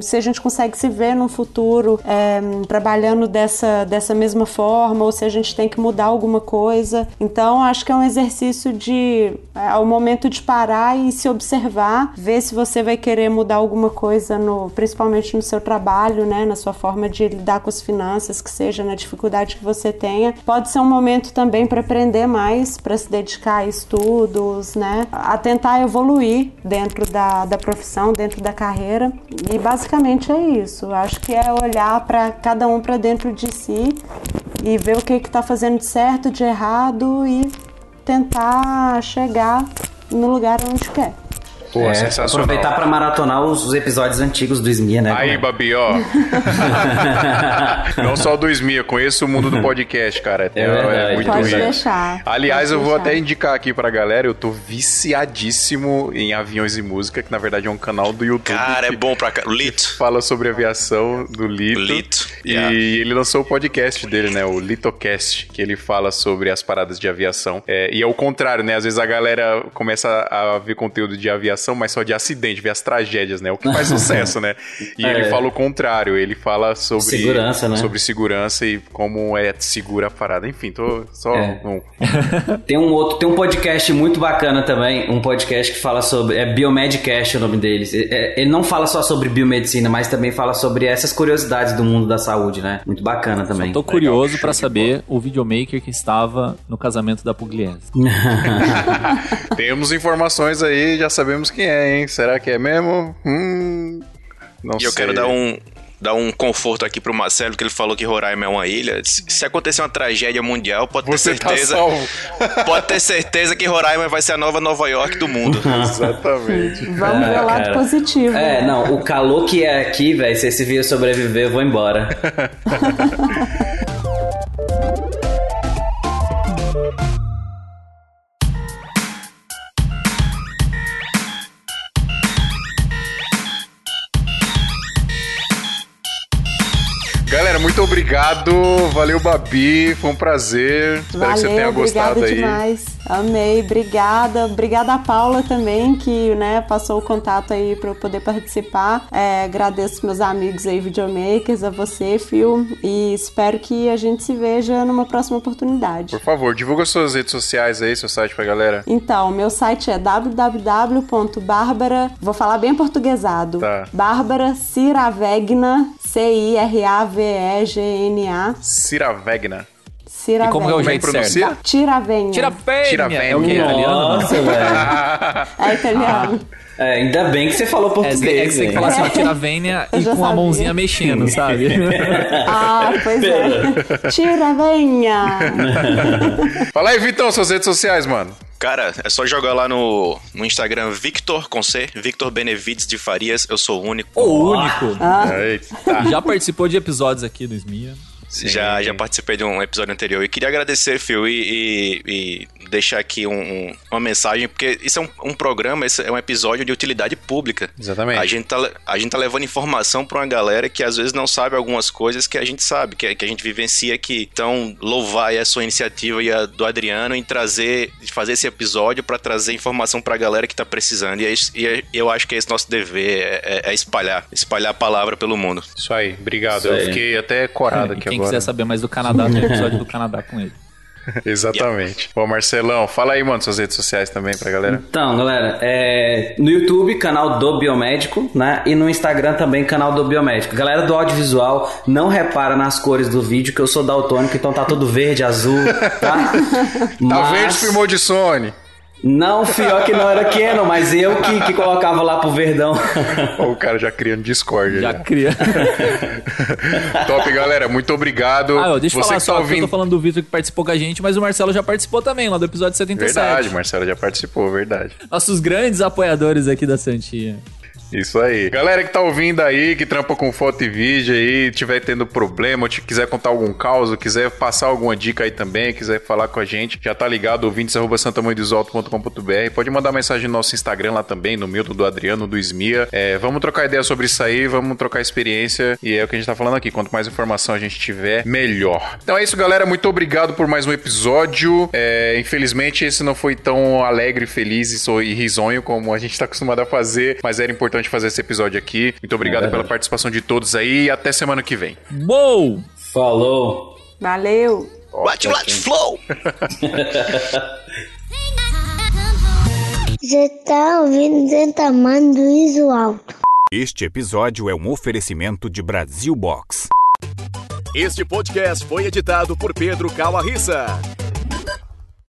se a gente consegue se ver no futuro é, trabalhando dessa, dessa mesma forma, ou se a gente tem que mudar alguma coisa. Então, acho que é um exercício de. É o momento de parar e se observar, ver se você vai querer mudar alguma coisa, no, principalmente no seu trabalho, né, na sua forma de lidar com as finanças, que seja na dificuldade que você tenha. Pode ser um momento também para aprender mais, para se dedicar a estudos, né, a tentar evoluir dentro da, da profissão, dentro da carreira. E basicamente é isso. Acho que é olhar para cada um para dentro de si e ver o que está fazendo de certo, de errado e tentar chegar no lugar onde quer. Pô, É, sensacional. aproveitar pra maratonar os, os episódios antigos do Smia, né? Aí, Babi, ó. Não só o do Smia, conheço o mundo do podcast, cara. É verdade. muito Pode rico. deixar. Aliás, Pode eu vou deixar. até indicar aqui pra galera, eu tô viciadíssimo em aviões e música, que na verdade é um canal do YouTube. Cara, é bom pra cá. Lito. Fala sobre aviação do Lito. Lito, E yeah. ele lançou o podcast dele, né? O Litocast, que ele fala sobre as paradas de aviação. É, e é o contrário, né? Às vezes a galera começa a ver conteúdo de aviação, mas só de acidente, ver as tragédias, né? O que faz sucesso, né? E É. ele fala o contrário, ele fala sobre Segurança, né? Sobre segurança e como é segura a parada. Enfim, tô só. É. um- Tem um outro, tem um podcast muito bacana também, um podcast que fala sobre, é Biomedcast o nome deles. É- é- ele não fala só sobre biomedicina, mas também fala sobre essas curiosidades do mundo da saúde, né? Muito bacana também. Tô curioso de saber o videomaker que estava no casamento da Pugliese. Temos informações aí, já sabemos quem é, hein? Será que é mesmo? Hum. Não E eu sei. quero dar um, dar um conforto aqui pro Marcelo, que ele falou que Roraima é uma ilha. Se, acontecer uma tragédia mundial, pode ter Você tá certeza. salvo. pode ter certeza que Roraima vai ser a nova Nova York do mundo. Exatamente. Vamos ver o lado cara. positivo. É, não, o calor que é aqui, velho, se esse vírus sobreviver, eu vou embora. obrigado. Valeu, Babi. Foi um prazer. Espero que você tenha Valeu, gostado aí. demais. Amei, obrigada. Obrigada a Paula também, que né, passou o contato aí para eu poder participar. É, agradeço meus amigos aí, videomakers, a você, Phil, e espero que a gente se veja numa próxima oportunidade. Por favor, divulga suas redes sociais aí, seu site pra galera. Então, meu site é www.barbara, vou falar bem portuguesado. Tá. Bárbara Ciravegna, C-I-R-A-V-E-G-N-A. Ciravegna. Ciravegna. E como que é o é jeito certo? Tiravenha. Tira fêmea. Tira É o que? fêmea. Italiano? não? Nossa, velho. É italiano. É, ainda bem que você falou É, é que português, você tem que falar assim, ó, tira vênia Eu e com a sabia. mãozinha mexendo, sabe? Ah, pois é. Tiravenha. Fala aí, Vitão, suas redes sociais, mano. Cara, é só jogar lá no, no Instagram Victor com C, Victor Benevides de Farias, eu sou o único. o único. Ah. Eita. Já participou de episódios aqui do Esmia. Já, já participei de um episódio anterior e queria agradecer, Phil, e, e- e deixar aqui um- um- uma mensagem, porque isso é um, um programa, esse é um episódio de utilidade pública. Exatamente. A gente tá, a gente tá levando informação pra uma galera que às vezes não sabe algumas coisas que a gente sabe, que, que a gente vivencia aqui. Então, louvar a sua iniciativa e a do Adriano em trazer, de fazer esse episódio pra trazer informação pra galera que tá precisando. E, é isso- e é- eu acho que é esse nosso dever, é, é- é espalhar, espalhar a palavra pelo mundo. Isso aí, obrigado. Isso Eu aí. fiquei até corado aqui quem agora. quiser saber mais do Canadá, tem episódio do Canadá com ele. Exatamente. Bom, Marcelão, fala aí, mano, suas redes sociais também pra galera. Então, galera, é, no YouTube, canal do Biomédico, né? E no Instagram também, canal do Biomédico. Galera do audiovisual, não repara nas cores do vídeo, que eu sou daltônico, então tá todo verde, azul, tá? Tá verde, filmou de Sony. Não, pior que não era Canon, mas eu que, que colocava lá pro verdão. O cara já criando Discord. Já Já. cria. Top, galera. Muito obrigado. Ah, ó, deixa eu Você falar que tá só, eu ouvindo. tô falando do Vitor que participou com a gente, mas o Marcelo já participou também, lá do episódio 77. Verdade, Marcelo já participou, verdade. Nossos grandes apoiadores aqui da Santinha. Isso aí. Galera que tá ouvindo aí, que trampa com foto e vídeo aí, tiver tendo problema, ou te quiser contar algum caos, quiser passar alguma dica aí também, quiser falar com a gente, já tá ligado, ouvintes arroba santamanhodosalto.com.br. Pode mandar mensagem no nosso Instagram lá também, no meu, do Adriano, do Esmia. É, vamos trocar ideia sobre isso aí, vamos trocar experiência e é o que a gente tá falando aqui. Quanto mais informação a gente tiver, melhor. Então é isso, galera. Muito obrigado por mais um episódio. É, infelizmente, esse não foi tão alegre, feliz e risonho como a gente tá acostumado a fazer, mas era importante fazer esse episódio aqui. Muito obrigado É pela participação de todos aí e até semana que vem. Uou! Falou! Valeu. What like flow! Você tá ouvindo do Iso Alto. Este episódio é um oferecimento de Brasil Box. Este podcast foi editado por Pedro Calarissa.